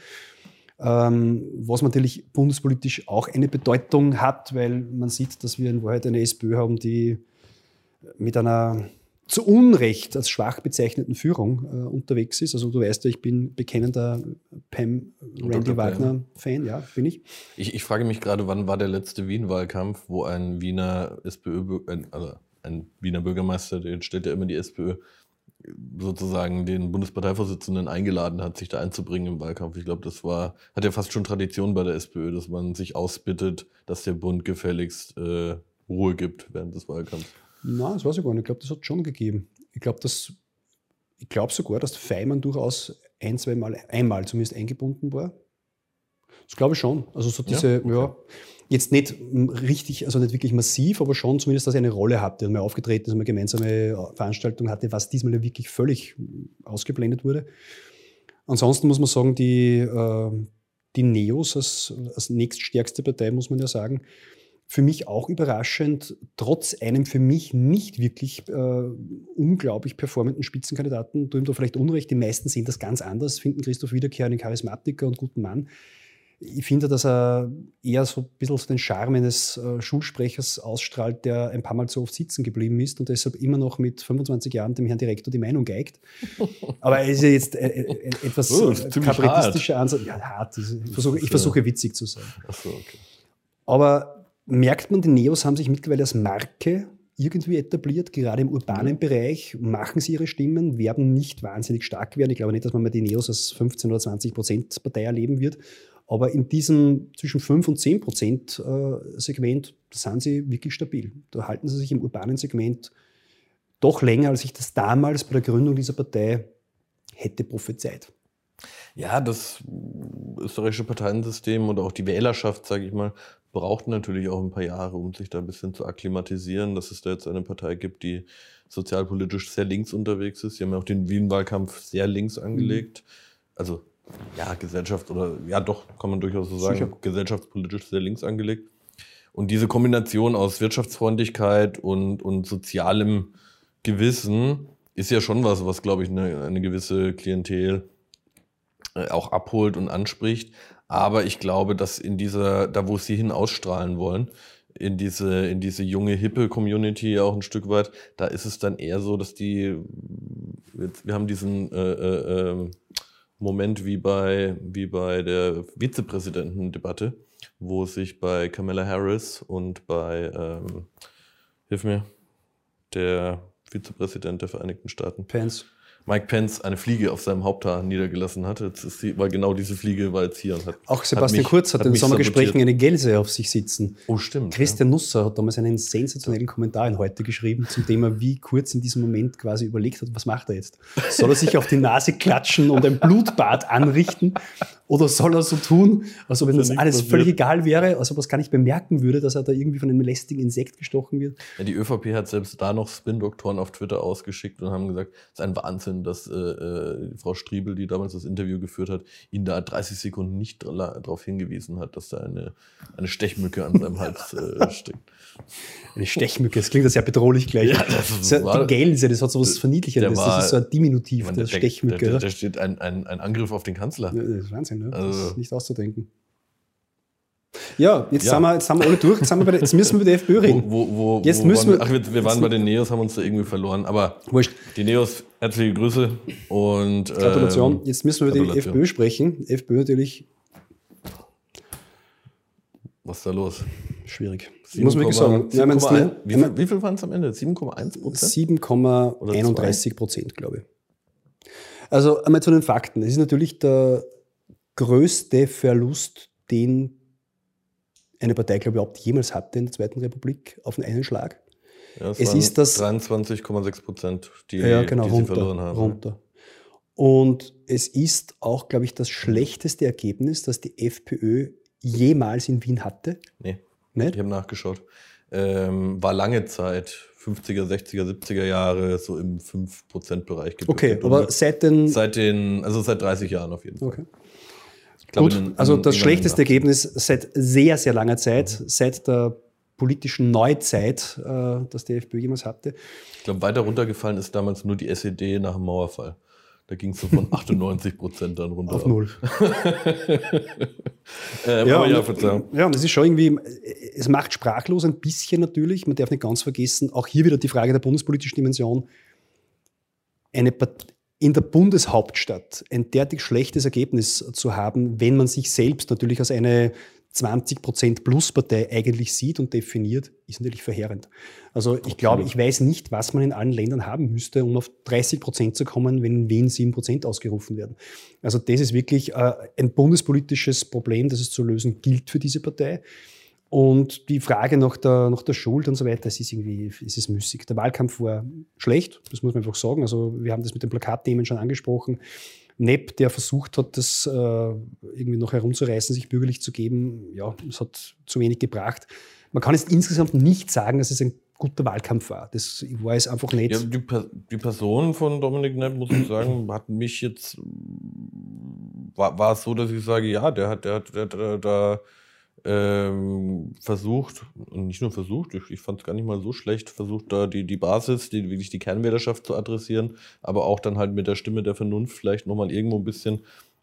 Ähm, was natürlich bundespolitisch auch eine Bedeutung hat, weil man sieht, dass wir in Wahrheit eine SPÖ haben, die mit einer zu Unrecht als schwach bezeichneten Führung äh, unterwegs ist. Also du weißt ja, ich bin bekennender Pam Randy Wagner-Fan, ja, bin ich. ich. Ich frage mich gerade, wann war der letzte Wien-Wahlkampf, wo ein Wiener SPÖ, also ein Wiener Bürgermeister, den stellt ja immer die SPÖ, sozusagen den Bundesparteivorsitzenden eingeladen hat, sich da einzubringen im Wahlkampf. Ich glaube, das war, hat ja fast schon Tradition bei der SPÖ, dass man sich ausbittet, dass der Bund gefälligst äh, Ruhe gibt während des Wahlkampfs. Nein, das weiß ich gar nicht. Ich glaube, das hat schon gegeben. Ich glaube, ich glaube sogar, dass Feimann durchaus ein, zwei Mal, einmal zumindest eingebunden war. Das glaube ich schon. Also so diese, ja, okay. ja Jetzt nicht richtig, also nicht wirklich massiv, aber schon zumindest, dass er eine Rolle hatte und mal aufgetreten ist, eine gemeinsame Veranstaltung hatte, was diesmal ja wirklich völlig ausgeblendet wurde. Ansonsten muss man sagen, die, äh, die Neos als, als nächststärkste Partei, muss man ja sagen, für mich auch überraschend, trotz einem für mich nicht wirklich äh, unglaublich performenden Spitzenkandidaten, du ihm da vielleicht Unrecht, die meisten sehen das ganz anders, finden Christoph Wiederkehr einen Charismatiker und guten Mann. Ich finde, dass er eher so ein bisschen so den Charme eines äh, Schulsprechers ausstrahlt, der ein paar Mal zu oft sitzen geblieben ist und deshalb immer noch mit 25 Jahren dem Herrn Direktor die Meinung geigt. Aber er ist ja jetzt äh, äh, etwas oh, kabarettistischer Ansatz. Ja, hart. Ich versuche, ich versuche witzig zu sein. So, okay. Aber merkt man, die Neos haben sich mittlerweile als Marke irgendwie etabliert, gerade im urbanen mhm. Bereich, machen sie ihre Stimmen, werden nicht wahnsinnig stark werden. Ich glaube nicht, dass man mal die Neos als 15 oder 20 Prozent Partei erleben wird. Aber in diesem zwischen 5 und 10 Prozent äh, Segment sind sie wirklich stabil. Da halten sie sich im urbanen Segment doch länger, als ich das damals bei der Gründung dieser Partei hätte prophezeit. Ja, das österreichische Parteiensystem oder auch die Wählerschaft, sage ich mal, braucht natürlich auch ein paar Jahre, um sich da ein bisschen zu akklimatisieren, dass es da jetzt eine Partei gibt, die sozialpolitisch sehr links unterwegs ist. Sie haben ja auch den Wien-Wahlkampf sehr links angelegt. Mhm. Also ja, Gesellschaft oder ja doch, kann man durchaus so sagen, Sicher. gesellschaftspolitisch sehr links angelegt. Und diese Kombination aus Wirtschaftsfreundlichkeit und, und sozialem Gewissen ist ja schon was, was, glaube ich, eine, eine gewisse Klientel äh, auch abholt und anspricht. Aber ich glaube, dass in dieser, da wo sie hin ausstrahlen wollen, in diese, in diese junge, hippe Community auch ein Stück weit, da ist es dann eher so, dass die, wir haben diesen äh, äh, ähm, Moment wie bei, wie bei der Vizepräsidentendebatte, wo sich bei Kamala Harris und bei, ähm, hilf mir, der Vizepräsident der Vereinigten Staaten. Pence. Mike Pence eine Fliege auf seinem Haupthaar niedergelassen hat. Jetzt ist die, weil genau diese Fliege war jetzt hier und hat. Auch Sebastian hat mich, Kurz hat, hat in Sommergesprächen eine Gelse auf sich sitzen. Oh, stimmt. Christian ja. Nusser hat damals einen sensationellen Kommentar in heute geschrieben zum Thema, wie Kurz in diesem Moment quasi überlegt hat, was macht er jetzt? Soll er sich auf die Nase klatschen und ein Blutbad anrichten? Oder soll er so tun, als ob ihm das alles passiert. völlig egal wäre, als ob er es gar nicht bemerken würde, dass er da irgendwie von einem lästigen Insekt gestochen wird? Ja, die ÖVP hat selbst da noch Spin-Doktoren auf Twitter ausgeschickt und haben gesagt, es ist ein Wahnsinn, dass äh, äh, Frau Striebel, die damals das Interview geführt hat, ihn da 30 Sekunden nicht darauf hingewiesen hat, dass da eine, eine Stechmücke an seinem Hals äh, steckt. Eine Stechmücke, das klingt das ja bedrohlich gleich. Ja, das ist, war, die Gelse, das hat so was Verniedliches. Das ist so ein Diminutiv, meine, der, der Stechmücke. Da steht ein, ein, ein Angriff auf den Kanzler. Ja, das ist Wahnsinn ne? Also, das ist nicht auszudenken. Ja, jetzt, Ja. Sind wir, jetzt sind wir alle durch, jetzt, der, jetzt müssen wir über die FPÖ reden. Wo, wo, Jetzt wo müssen waren wir- Ach, wir, wir waren bei den Neos, haben uns da irgendwie verloren. Aber Wurscht. die Neos, herzliche Grüße und Gratulation. ähm, Jetzt müssen wir über die Gratulation. FPÖ sprechen. FPÖ natürlich was ist da los? schwierig. Muss man wirklich sagen. Ja, ich meine, 7,1 es- wie, viel, wie viel waren es am Ende? 7,1 Prozent? 7,31 Prozent, glaube ich. Also einmal zu den Fakten. Es ist natürlich der größte Verlust, den eine Partei, glaube ich, überhaupt jemals hatte in der Zweiten Republik auf einen Schlag. Ja, Es waren ist das- 23,6 Prozent, die, ja, genau, die sie runter, verloren haben. runter. Und es ist auch, glaube ich, das schlechteste Ergebnis, das die FPÖ jemals in Wien hatte. Nee, Nicht? ich habe nachgeschaut. Ähm, war lange Zeit, 50er, 60er, 70er Jahre, so im 5%-Bereich Okay, aber seit den. seit den, also seit 30 Jahren auf jeden Fall. Okay. Glaube, Gut, in- in- also das schlechteste Ergebnis seit sehr, sehr langer Zeit, seit der politischen Neuzeit, äh, das die FPÖ jemals hatte. Ich glaube, weiter runtergefallen ist damals nur die SED nach dem Mauerfall. Da ging es so von 98 Prozent dann runter. Auf null. Ähm, Ja, ja, und, ja, und es ist schon irgendwie, es macht sprachlos ein bisschen natürlich. Man darf nicht ganz vergessen, auch hier wieder die Frage der bundespolitischen Dimension. Eine Part in der Bundeshauptstadt ein derartig schlechtes Ergebnis zu haben, wenn man sich selbst natürlich als eine 20% Plus-Partei eigentlich sieht und definiert, ist natürlich verheerend. Also ich glaube, ich weiß nicht, was man in allen Ländern haben müsste, um auf 30% zu kommen, wenn in Wien 7% ausgerufen werden. Also das ist wirklich äh, ein bundespolitisches Problem, das es zu lösen gilt für diese Partei. Und die Frage nach der, nach der Schuld und so weiter, es ist irgendwie, es ist müßig. Der Wahlkampf war schlecht, das muss man einfach sagen. Also wir haben das mit den Plakatthemen schon angesprochen. Nepp, der versucht hat, das äh, irgendwie noch herumzureißen, sich bürgerlich zu geben, ja, es hat zu wenig gebracht. Man kann jetzt insgesamt nicht sagen, dass es ein guter Wahlkampf war. Das war es einfach nicht. Ja, die, die Person von Dominik Nepp, muss ich sagen, hat mich jetzt, war, war es so, dass ich sage, ja, der hat, der hat, der da, da ähm, versucht, und nicht nur versucht, ich, ich fand es gar nicht mal so schlecht, versucht da die, die Basis, die, wirklich die Kernwählerschaft zu adressieren, aber auch dann halt mit der Stimme der Vernunft vielleicht nochmal irgendwo ein bisschen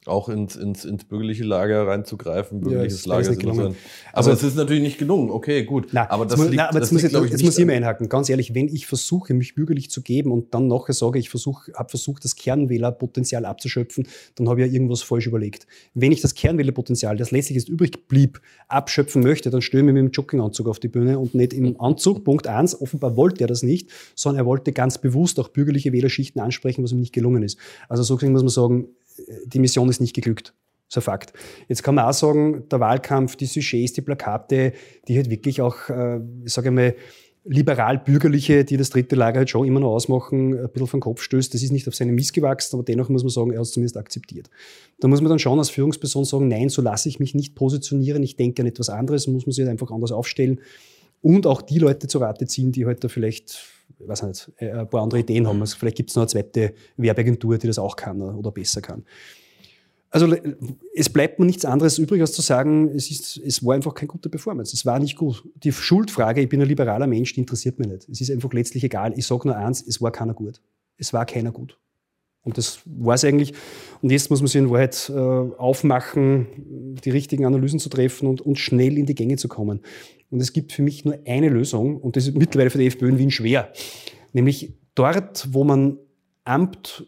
auch ins, ins, ins bürgerliche Lager reinzugreifen. Bürgerliches ist Lager ist nicht immer so ein, gelungen. aber Also- es ist natürlich nicht gelungen. Okay, gut. Na, aber jetzt das muss, liegt, na, aber das jetzt muss, liegt, ich, glaube ich, jetzt muss ich mal einhaken. Ganz ehrlich, wenn ich versuche, mich bürgerlich zu geben und dann nachher sage, ich versuche, habe versucht, das Kernwählerpotenzial abzuschöpfen, dann habe ich ja irgendwas falsch überlegt. Wenn ich das Kernwählerpotenzial, das letztlich jetzt übrig blieb, abschöpfen möchte, dann stelle ich mich mit dem Jogginganzug auf die Bühne und nicht im Anzug. Punkt eins. Offenbar wollte er das nicht, sondern er wollte ganz bewusst auch bürgerliche Wählerschichten ansprechen, was ihm nicht gelungen ist. Also so gesehen muss man sagen, die Mission ist nicht geglückt. Ist ein Fakt. Jetzt kann man auch sagen, der Wahlkampf, die Sujets, die Plakate, die halt wirklich auch, äh, ich sage mal, liberal-bürgerliche, die das dritte Lager halt schon immer noch ausmachen, ein bisschen vom Kopf stößt. Das ist nicht auf seine Mist gewachsen, aber dennoch muss man sagen, er hat es zumindest akzeptiert. Da muss man dann schon als Führungsperson sagen, nein, so lasse ich mich nicht positionieren, ich denke an etwas anderes, muss man sich halt einfach anders aufstellen und auch die Leute zu Rate ziehen, die halt da vielleicht, ich weiß nicht, äh, ein paar andere Ideen haben. Also vielleicht gibt es noch eine zweite Werbeagentur, die das auch kann oder besser kann. Also es bleibt mir nichts anderes übrig, als zu sagen, es, ist, es war einfach keine gute Performance. Es war nicht gut. Die Schuldfrage, ich bin ein liberaler Mensch, die interessiert mich nicht. Es ist einfach letztlich egal. Ich sage nur eins, es war keiner gut. Es war keiner gut. Und das war es eigentlich. Und jetzt muss man sich in Wahrheit äh, aufmachen, die richtigen Analysen zu treffen und, und schnell in die Gänge zu kommen. Und es gibt für mich nur eine Lösung, und das ist mittlerweile für die FPÖ in Wien schwer. Nämlich dort, wo man Amt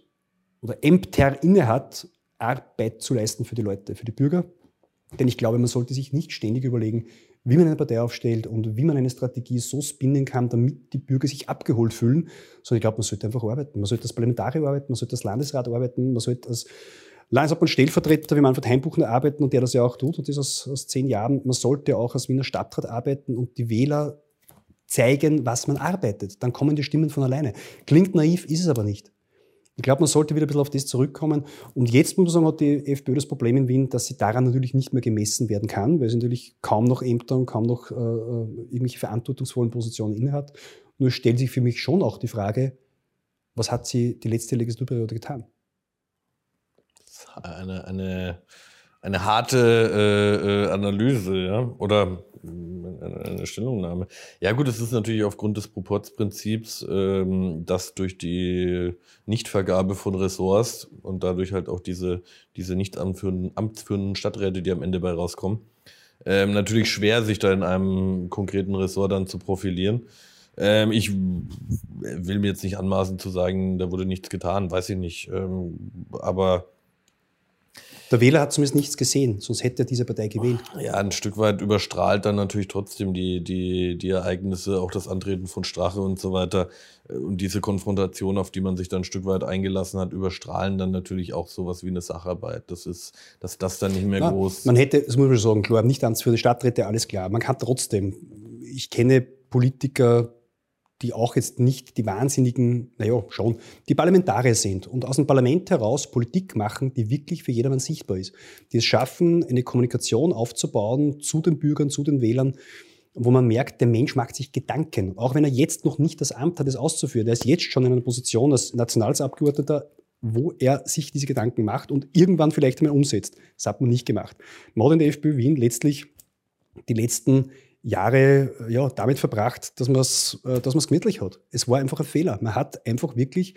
oder Ämter inne hat, Arbeit zu leisten für die Leute, für die Bürger. Denn ich glaube, man sollte sich nicht ständig überlegen, wie man eine Partei aufstellt und wie man eine Strategie so spinnen kann, damit die Bürger sich abgeholt fühlen, sondern ich glaube, man sollte einfach arbeiten. Man sollte als Parlamentarier arbeiten, man sollte als Landesrat arbeiten, man sollte als Landeshauptmann Stellvertreter wie Manfred Heimbuchner arbeiten und der das ja auch tut und das aus, aus zehn Jahren. Man sollte auch als Wiener Stadtrat arbeiten und die Wähler zeigen, was man arbeitet. Dann kommen die Stimmen von alleine. Klingt naiv, ist es aber nicht. Ich glaube, man sollte wieder ein bisschen auf das zurückkommen. Und jetzt muss man sagen, hat die FPÖ das Problem in Wien, dass sie daran natürlich nicht mehr gemessen werden kann, weil sie natürlich kaum noch Ämter und kaum noch äh, irgendwelche verantwortungsvollen Positionen innehat. Nur stellt sich für mich schon auch die Frage, was hat sie die letzte Legislaturperiode getan? Eine, eine, eine harte äh, äh, Analyse, ja, oder äh, eine, Stellungnahme. Ja gut, es ist natürlich aufgrund des Proportsprinzips, ähm, dass durch die Nichtvergabe von Ressorts und dadurch halt auch diese, diese nicht amtsführenden, amtsführenden Stadträte, die am Ende bei rauskommen, ähm, natürlich schwer, sich da in einem konkreten Ressort dann zu profilieren. Ähm, ich will mir jetzt nicht anmaßen zu sagen, da wurde nichts getan, weiß ich nicht. Ähm, aber der Wähler hat zumindest nichts gesehen, sonst hätte er diese Partei gewählt. Ja, ein Stück weit überstrahlt dann natürlich trotzdem die, die, die Ereignisse, auch das Antreten von Strache und so weiter. Und diese Konfrontation, auf die man sich dann ein Stück weit eingelassen hat, überstrahlen dann natürlich auch sowas wie eine Sacharbeit. Das ist, dass das dann nicht mehr ja, groß. Man hätte, das muss man sagen, klar, nicht für die Stadträte, alles klar. Man kann trotzdem, ich kenne Politiker, die auch jetzt nicht die wahnsinnigen, naja, schon, die Parlamentarier sind und aus dem Parlament heraus Politik machen, die wirklich für jedermann sichtbar ist. Die es schaffen, eine Kommunikation aufzubauen zu den Bürgern, zu den Wählern, wo man merkt, der Mensch macht sich Gedanken. Auch wenn er jetzt noch nicht das Amt hat, es auszuführen. Er ist jetzt schon in einer Position als Nationalratsabgeordneter, wo er sich diese Gedanken macht und irgendwann vielleicht einmal umsetzt. Das hat man nicht gemacht. In der FPÖ Wien letztlich die letzten Jahre äh, ja, damit verbracht, dass man es äh, dass gemütlich hat. Es war einfach ein Fehler. Man hat einfach wirklich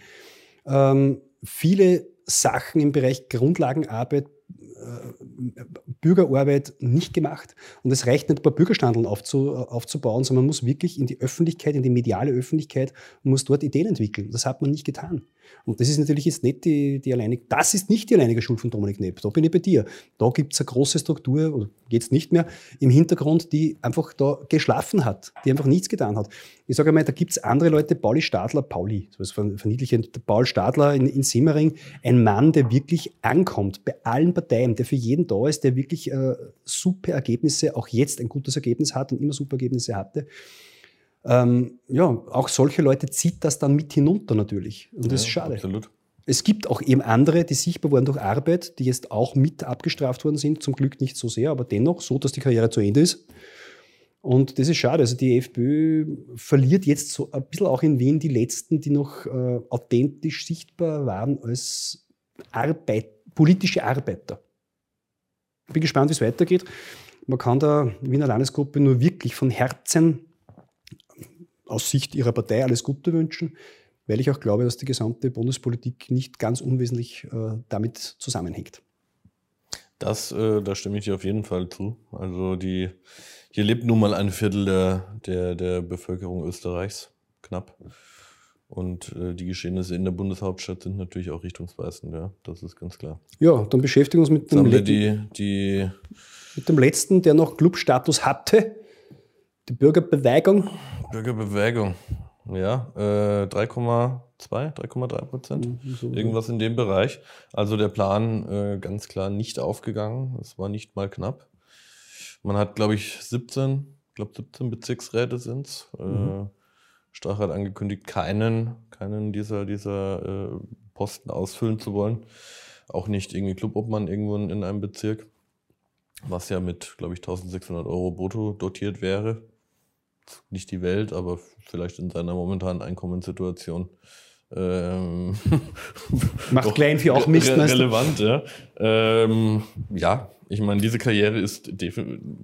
ähm, viele Sachen im Bereich Grundlagenarbeit Bürgerarbeit nicht gemacht. Und es reicht nicht, ein paar Bürgerstandeln aufzu, aufzubauen, sondern man muss wirklich in die Öffentlichkeit, in die mediale Öffentlichkeit und muss dort Ideen entwickeln. Das hat man nicht getan. Und das ist natürlich jetzt nicht die, die alleinige, das ist nicht die alleinige Schuld von Dominik Nepp. Da bin ich bei dir. Da gibt es eine große Struktur, oder jetzt nicht mehr, im Hintergrund, die einfach da geschlafen hat, die einfach nichts getan hat. Ich sage einmal, da gibt es andere Leute, Pauli Stadler, Pauli, so was verniedliche, Paul Stadler in, in Simmering, ein Mann, der wirklich ankommt bei allen Parteien, der für jeden da ist, der wirklich äh, super Ergebnisse, auch jetzt ein gutes Ergebnis hat und immer super Ergebnisse hatte. Ähm, ja, auch solche Leute zieht das dann mit hinunter natürlich. Und das ja, ist schade. Absolut. Es gibt auch eben andere, die sichtbar wurden durch Arbeit, die jetzt auch mit abgestraft worden sind. Zum Glück nicht so sehr, aber dennoch so, dass die Karriere zu Ende ist. Und das ist schade. Also die FPÖ verliert jetzt so ein bisschen auch in Wien die Letzten, die noch äh, authentisch sichtbar waren als Arbeit, politische Arbeiter. Bin gespannt, wie es weitergeht. Man kann der Wiener Landesgruppe nur wirklich von Herzen aus Sicht ihrer Partei alles Gute wünschen, weil ich auch glaube, dass die gesamte Bundespolitik nicht ganz unwesentlich äh, damit zusammenhängt. Das, äh, da stimme ich dir auf jeden Fall zu. Also die, hier lebt nun mal ein Viertel der, der, der Bevölkerung Österreichs, knapp. Und äh, die Geschehnisse in der Bundeshauptstadt sind natürlich auch richtungsweisend, ja, das ist ganz klar. Ja, dann beschäftigen wir uns mit dem, die, die mit dem letzten, der noch Clubstatus hatte, die Bürgerbewegung. Bürgerbewegung, ja, äh, 3,2, 3,3 Prozent, mhm, so irgendwas in dem Bereich. Also der Plan äh, ganz klar nicht aufgegangen, es war nicht mal knapp. Man hat, glaube ich, 17, glaube 17 Bezirksräte sind es. Äh, mhm. Äh, Stach hat angekündigt, keinen, keinen dieser, dieser äh, Posten ausfüllen zu wollen. Auch nicht irgendwie Clubobmann irgendwo in einem Bezirk, was ja mit, glaube ich, 1600 Euro brutto dotiert wäre. Nicht die Welt, aber vielleicht in seiner momentanen Einkommenssituation ähm, Macht klein für auch Mist. Re relevant, ja. Ähm, ja, ich meine, diese Karriere ist,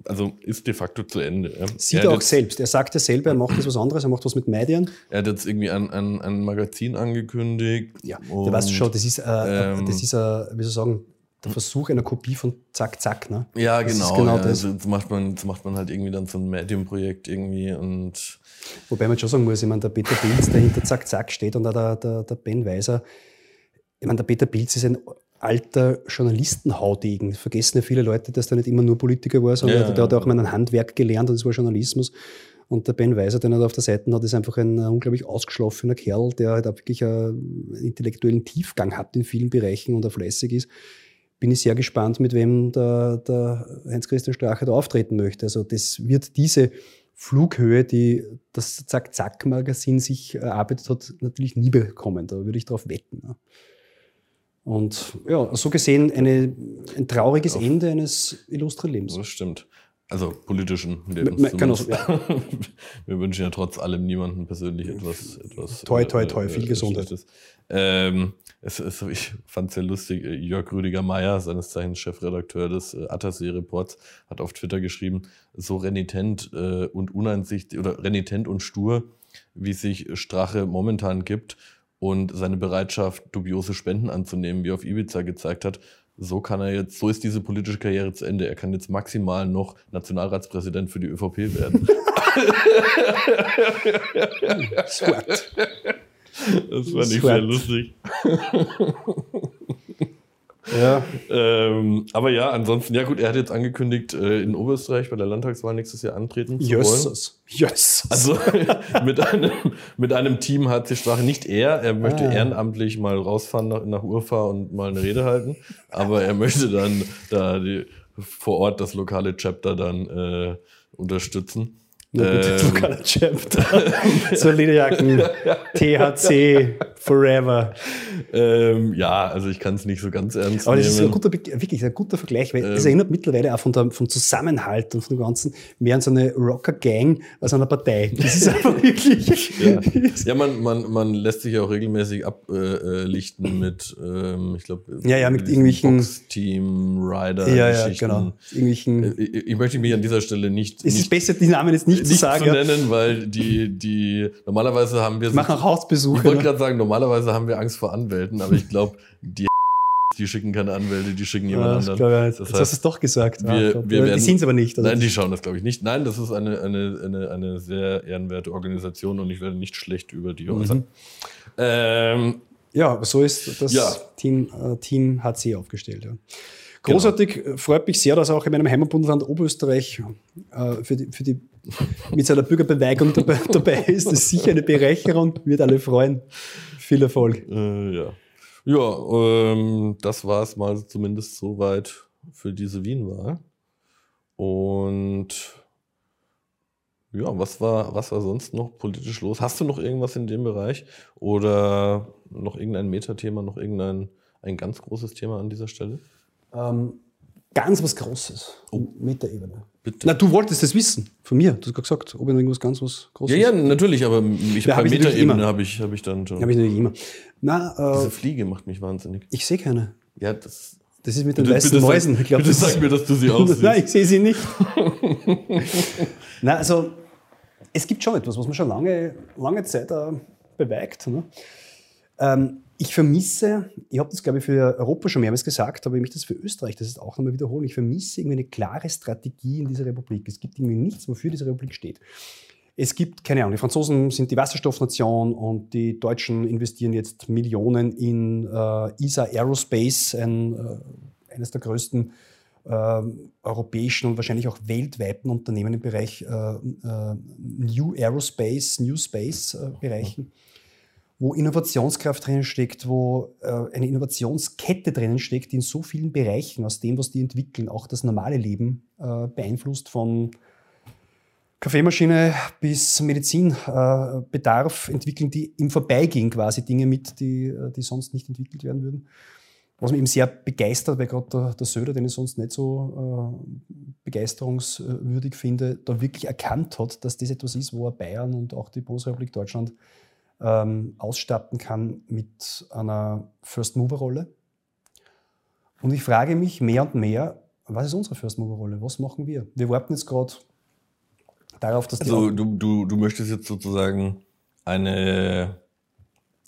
also ist de facto zu Ende. Ja. Sieht er auch selbst. Er sagt ja selber, er macht jetzt was anderes, er macht was mit Medien. Er hat jetzt irgendwie ein, ein, ein Magazin angekündigt. Ja, da weißt du schon, das ist, äh, ähm, das ist äh, wie soll ich sagen, der Versuch einer Kopie von Zack Zack, ne? Ja, das genau. genau ja. das. Also, das macht man, das macht man halt irgendwie dann so ein Medium-Projekt irgendwie und. Wobei man schon sagen muss, ich meine, der Peter Pilz, der hinter Zack Zack steht und auch der, der, der Ben Weiser, ich meine, der Peter Pilz ist ein alter Journalistenhaudegen. Vergessen ja viele Leute, dass der nicht immer nur Politiker war, sondern ja, der hat auch mal ein Handwerk gelernt und das war Journalismus. Und der Ben Weiser, den er auf der Seite hat, ist einfach ein unglaublich ausgeschlafener Kerl, der halt auch wirklich einen intellektuellen Tiefgang hat in vielen Bereichen und er fleißig ist bin ich sehr gespannt, mit wem der, der Heinz-Christian Strache da auftreten möchte. Also das wird diese Flughöhe, die das Zack-Zack-Magazin sich erarbeitet hat, natürlich nie bekommen. Da würde ich darauf wetten. Und ja, so gesehen eine, ein trauriges Auf, Ende eines illustren Lebens. Das stimmt. Also politischen Lebens. Genau, ja. Wir wünschen ja trotz allem niemandem persönlich etwas. etwas toi, toi, toi, äh, viel Gesundheit. Ähm, es, es, ich fand es sehr lustig. Jörg Rüdiger Meier, seines Zeichens Chefredakteur des äh, Attersee-Reports, hat auf Twitter geschrieben, so renitent äh, und uneinsichtig oder renitent und stur, wie sich Strache momentan gibt und seine Bereitschaft, dubiose Spenden anzunehmen, wie auf Ibiza gezeigt hat, so kann er jetzt, so ist diese politische Karriere zu Ende. Er kann jetzt maximal noch Nationalratspräsident für die ÖVP werden. Swat. Das ich Swat. sehr lustig. Ja. Ähm, aber ja, ansonsten, ja gut, er hat jetzt angekündigt, äh, in Oberösterreich bei der Landtagswahl nächstes Jahr antreten zu wollen. Jösses. Jösses. Also mit einem, mit einem Team hat sich Strache nicht er. Er möchte Ah. ehrenamtlich mal rausfahren nach, nach Urfa und mal eine Rede halten. Aber er möchte dann da die, vor Ort das lokale Chapter dann äh, unterstützen. Gut, Ähm, lokale Chapter. so Lederjacken, THC, Forever. Ähm, ja, also ich kann es nicht so ganz ernst Aber das ist ein nehmen. guter, wirklich ein guter Vergleich, weil es Ähm. erinnert mittlerweile auch von der, vom Zusammenhalt und von dem Ganzen mehr an so eine Rocker-Gang als an eine Partei. Das ist einfach wirklich. Ja, ja man, man, man lässt sich ja auch regelmäßig ablichten äh, lichten mit, ähm, ich glaube, Ja, ja, mit irgendwelchen- Box-Team, Rider, ja, ja, genau. Irgendwelchen, Ich, ich möchte mich an dieser Stelle nicht, es ist besser, die Namen jetzt nicht, zu nicht sagen. zu nennen, weil die, die, normalerweise haben wir, Ich mache auch ich Hausbesuche. wollte ne? gerade sagen, normalerweise haben wir Angst vor Anwälten, aber ich glaube, die, die schicken keine Anwälte, die schicken jemand Ja, das anderen. ich nicht. Das Jetzt hast heißt, du es doch gesagt. Ah, wir- Gott. wir Ja, die werden- sind es aber nicht. Also Nein, die schauen das, glaube ich, nicht. Nein, das ist eine, eine, eine, eine sehr ehrenwerte Organisation und ich werde nicht schlecht über die Mhm. äußern. Ähm, Ja, so ist das Ja. Team, äh, Team HC aufgestellt. Ja. Großartig, äh, freut mich sehr, dass auch in meinem Heimatbundesland Oberösterreich äh, für die, für die, mit seiner Bürgerbeweigung dabei, dabei ist. Das ist sicher eine Bereicherung, wird alle freuen. Viel Erfolg. äh, ja, ja ähm, das war es mal zumindest soweit für diese Wien-Wahl. Und ja, was war, was war sonst noch politisch los? Hast du noch irgendwas in dem Bereich? Oder noch irgendein Metathema, noch irgendein ein ganz großes Thema an dieser Stelle? Ähm, ganz was Großes mit der Ebene. Bitte. Na, du wolltest das wissen von mir. Du hast gerade gesagt, ob irgendwas ganz was Großes Ja, ja, natürlich, aber ich, Ja, hab bei natürlich Metaebene habe ich, hab ich dann schon. Habe ich natürlich immer. Na, Diese äh, Fliege macht mich wahnsinnig. ich sehe keine. Ja, das. Das ist mit den Bitte, weißen bitte, Mäusen. sag, Ich glaub, bitte das sag mir, dass du sie aussiehst. Nein, ich sehe sie nicht. Na, also es gibt schon etwas, was man schon lange, lange Zeit äh, beweigt. Ne? Ähm, ich vermisse, ich habe das glaube ich für Europa schon mehrmals gesagt, aber ich möchte das für Österreich, das ist auch nochmal wiederholen, ich vermisse irgendwie eine klare Strategie in dieser Republik. Es gibt irgendwie nichts, wofür diese Republik steht. Es gibt, keine Ahnung, die Franzosen sind die Wasserstoffnation und die Deutschen investieren jetzt Millionen in äh, ESA Aerospace, ein, äh, eines der größten ähm, europäischen und wahrscheinlich auch weltweiten Unternehmen im Bereich äh, äh, New Aerospace, New Space äh, Bereichen, wo Innovationskraft drinnen steckt, wo äh, eine Innovationskette drinnen steckt, die in so vielen Bereichen aus dem, was die entwickeln, auch das normale Leben äh, beeinflusst, von Kaffeemaschine bis Medizinbedarf äh, entwickeln die im Vorbeigehen quasi Dinge mit, die, die sonst nicht entwickelt werden würden. Was mich eben sehr begeistert, weil gerade der, der Söder, den ich sonst nicht so äh, begeisterungswürdig finde, da wirklich erkannt hat, dass das etwas ist, wo er Bayern und auch die Bundesrepublik Deutschland ähm, ausstatten kann mit einer First-Mover-Rolle. Und ich frage mich mehr und mehr, was ist unsere First-Mover-Rolle? Was machen wir? Wir warten jetzt gerade darauf, dass die Also du, du, du möchtest jetzt sozusagen eine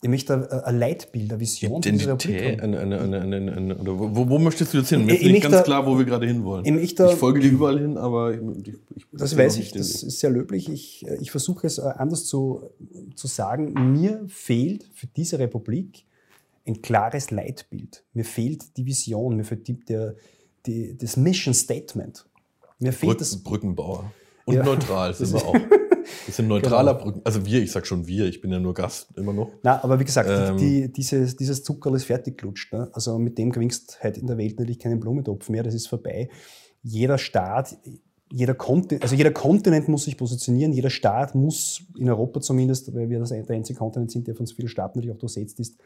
Ich möchte ein- Leitbild, eine Vision Identität, eine, eine, eine, eine, eine, oder wo, wo möchtest du jetzt hin? Mir ist nicht ganz klar, wo wir gerade hinwollen. ich ich folge dir überall hin, aber ich, ich, ich Das weiß ich, das ist sehr löblich. Ich, äh, ich versuche es äh, anders zu, zu sagen. Mir fehlt für diese Republik ein klares Leitbild. Mir fehlt die Vision, mir fehlt die, der, die, das Mission Statement. Mir fehlt Brücken, das. Brückenbauer. Und Ja. neutral sind wir auch. Wir sind neutraler Brücken. Also wir, ich sag schon wir, ich bin ja nur Gast immer noch. Na, aber wie gesagt, Ähm. die, die, dieses, dieses Zuckerl ist fertig gelutscht. Ne? Also mit dem gewinnst halt in der Welt natürlich keinen Blumentopf mehr, das ist vorbei. Jeder Staat, jeder Kontinent, also jeder Kontinent muss sich positionieren, jeder Staat muss in Europa zumindest, weil wir das, der einzige Kontinent sind, der von so vielen Staaten natürlich auch durchsetzt ist,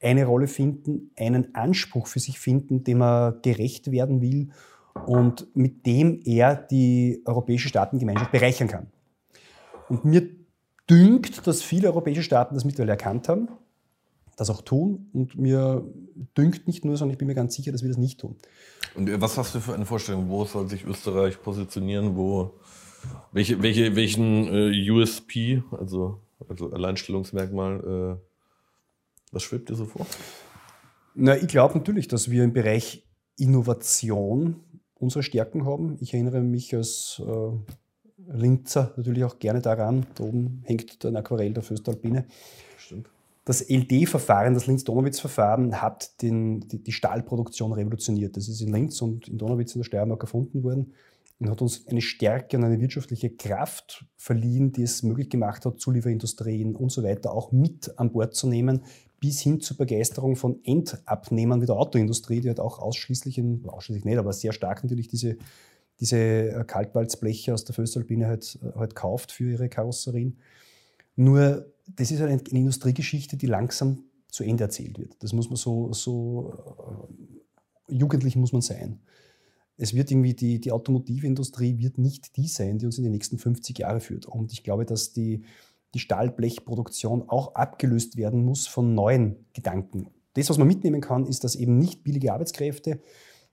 eine Rolle finden, einen Anspruch für sich finden, dem er gerecht werden will und mit dem er die europäische Staatengemeinschaft bereichern kann. Und mir dünkt, dass viele europäische Staaten das mittlerweile erkannt haben, das auch tun. Und mir dünkt nicht nur, sondern ich bin mir ganz sicher, dass wir das nicht tun. Und äh, was hast du für eine Vorstellung? Wo soll sich Österreich positionieren? Wo, welche, welche, welchen äh, USP, also, also Alleinstellungsmerkmal, äh, was schwebt dir so vor? Na, ich glaube natürlich, dass wir im Bereich Innovation unsere Stärken haben. Ich erinnere mich als äh, Linzer natürlich auch gerne daran, da oben hängt ein Aquarell der Föstalpine. Stimmt. Das LD-Verfahren, das Linz-Donowitz-Verfahren, hat den, die, die, Stahlproduktion revolutioniert. Das ist in Linz und in Donowitz in der Steiermark erfunden worden und hat uns eine Stärke und eine wirtschaftliche Kraft verliehen, die es möglich gemacht hat, Zulieferindustrien und so weiter auch mit an Bord zu nehmen, bis hin zur Begeisterung von Endabnehmern wie der Autoindustrie, die hat auch ausschließlich, in, ausschließlich nicht, aber sehr stark natürlich diese, diese äh, Kaltwalzbleche aus der Föstalpine halt, äh, halt kauft für ihre Karosserien. Nur, das ist eine, eine Industriegeschichte, die langsam zu Ende erzählt wird. Das muss man so, so äh, jugendlich muss man sein. Es wird irgendwie, die, die Automotivindustrie wird nicht die sein, die uns in die nächsten 50 Jahre führt. Und ich glaube, dass die, die Stahlblechproduktion auch abgelöst werden muss von neuen Gedanken. Das, was man mitnehmen kann, ist, dass eben nicht billige Arbeitskräfte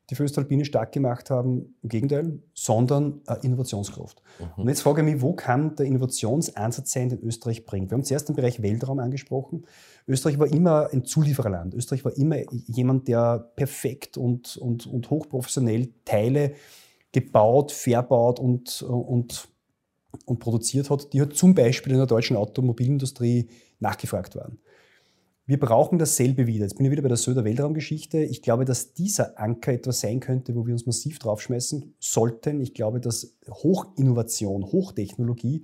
die Föstalpine stark gemacht haben, im Gegenteil, sondern äh, Innovationskraft. Mhm. Und jetzt frage ich mich, wo kann der Innovationsansatz sein, den Österreich bringt? Wir haben zuerst den Bereich Weltraum angesprochen. Österreich war immer ein Zuliefererland. Österreich war immer jemand, der perfekt und, und, und hochprofessionell Teile gebaut, verbaut und, und und produziert hat, die halt zum Beispiel in der deutschen Automobilindustrie nachgefragt waren. Wir brauchen dasselbe wieder. Jetzt bin ich wieder bei der Söder Weltraumgeschichte. Ich glaube, dass dieser Anker etwas sein könnte, wo wir uns massiv draufschmeißen sollten. Ich glaube, dass Hochinnovation, Hochtechnologie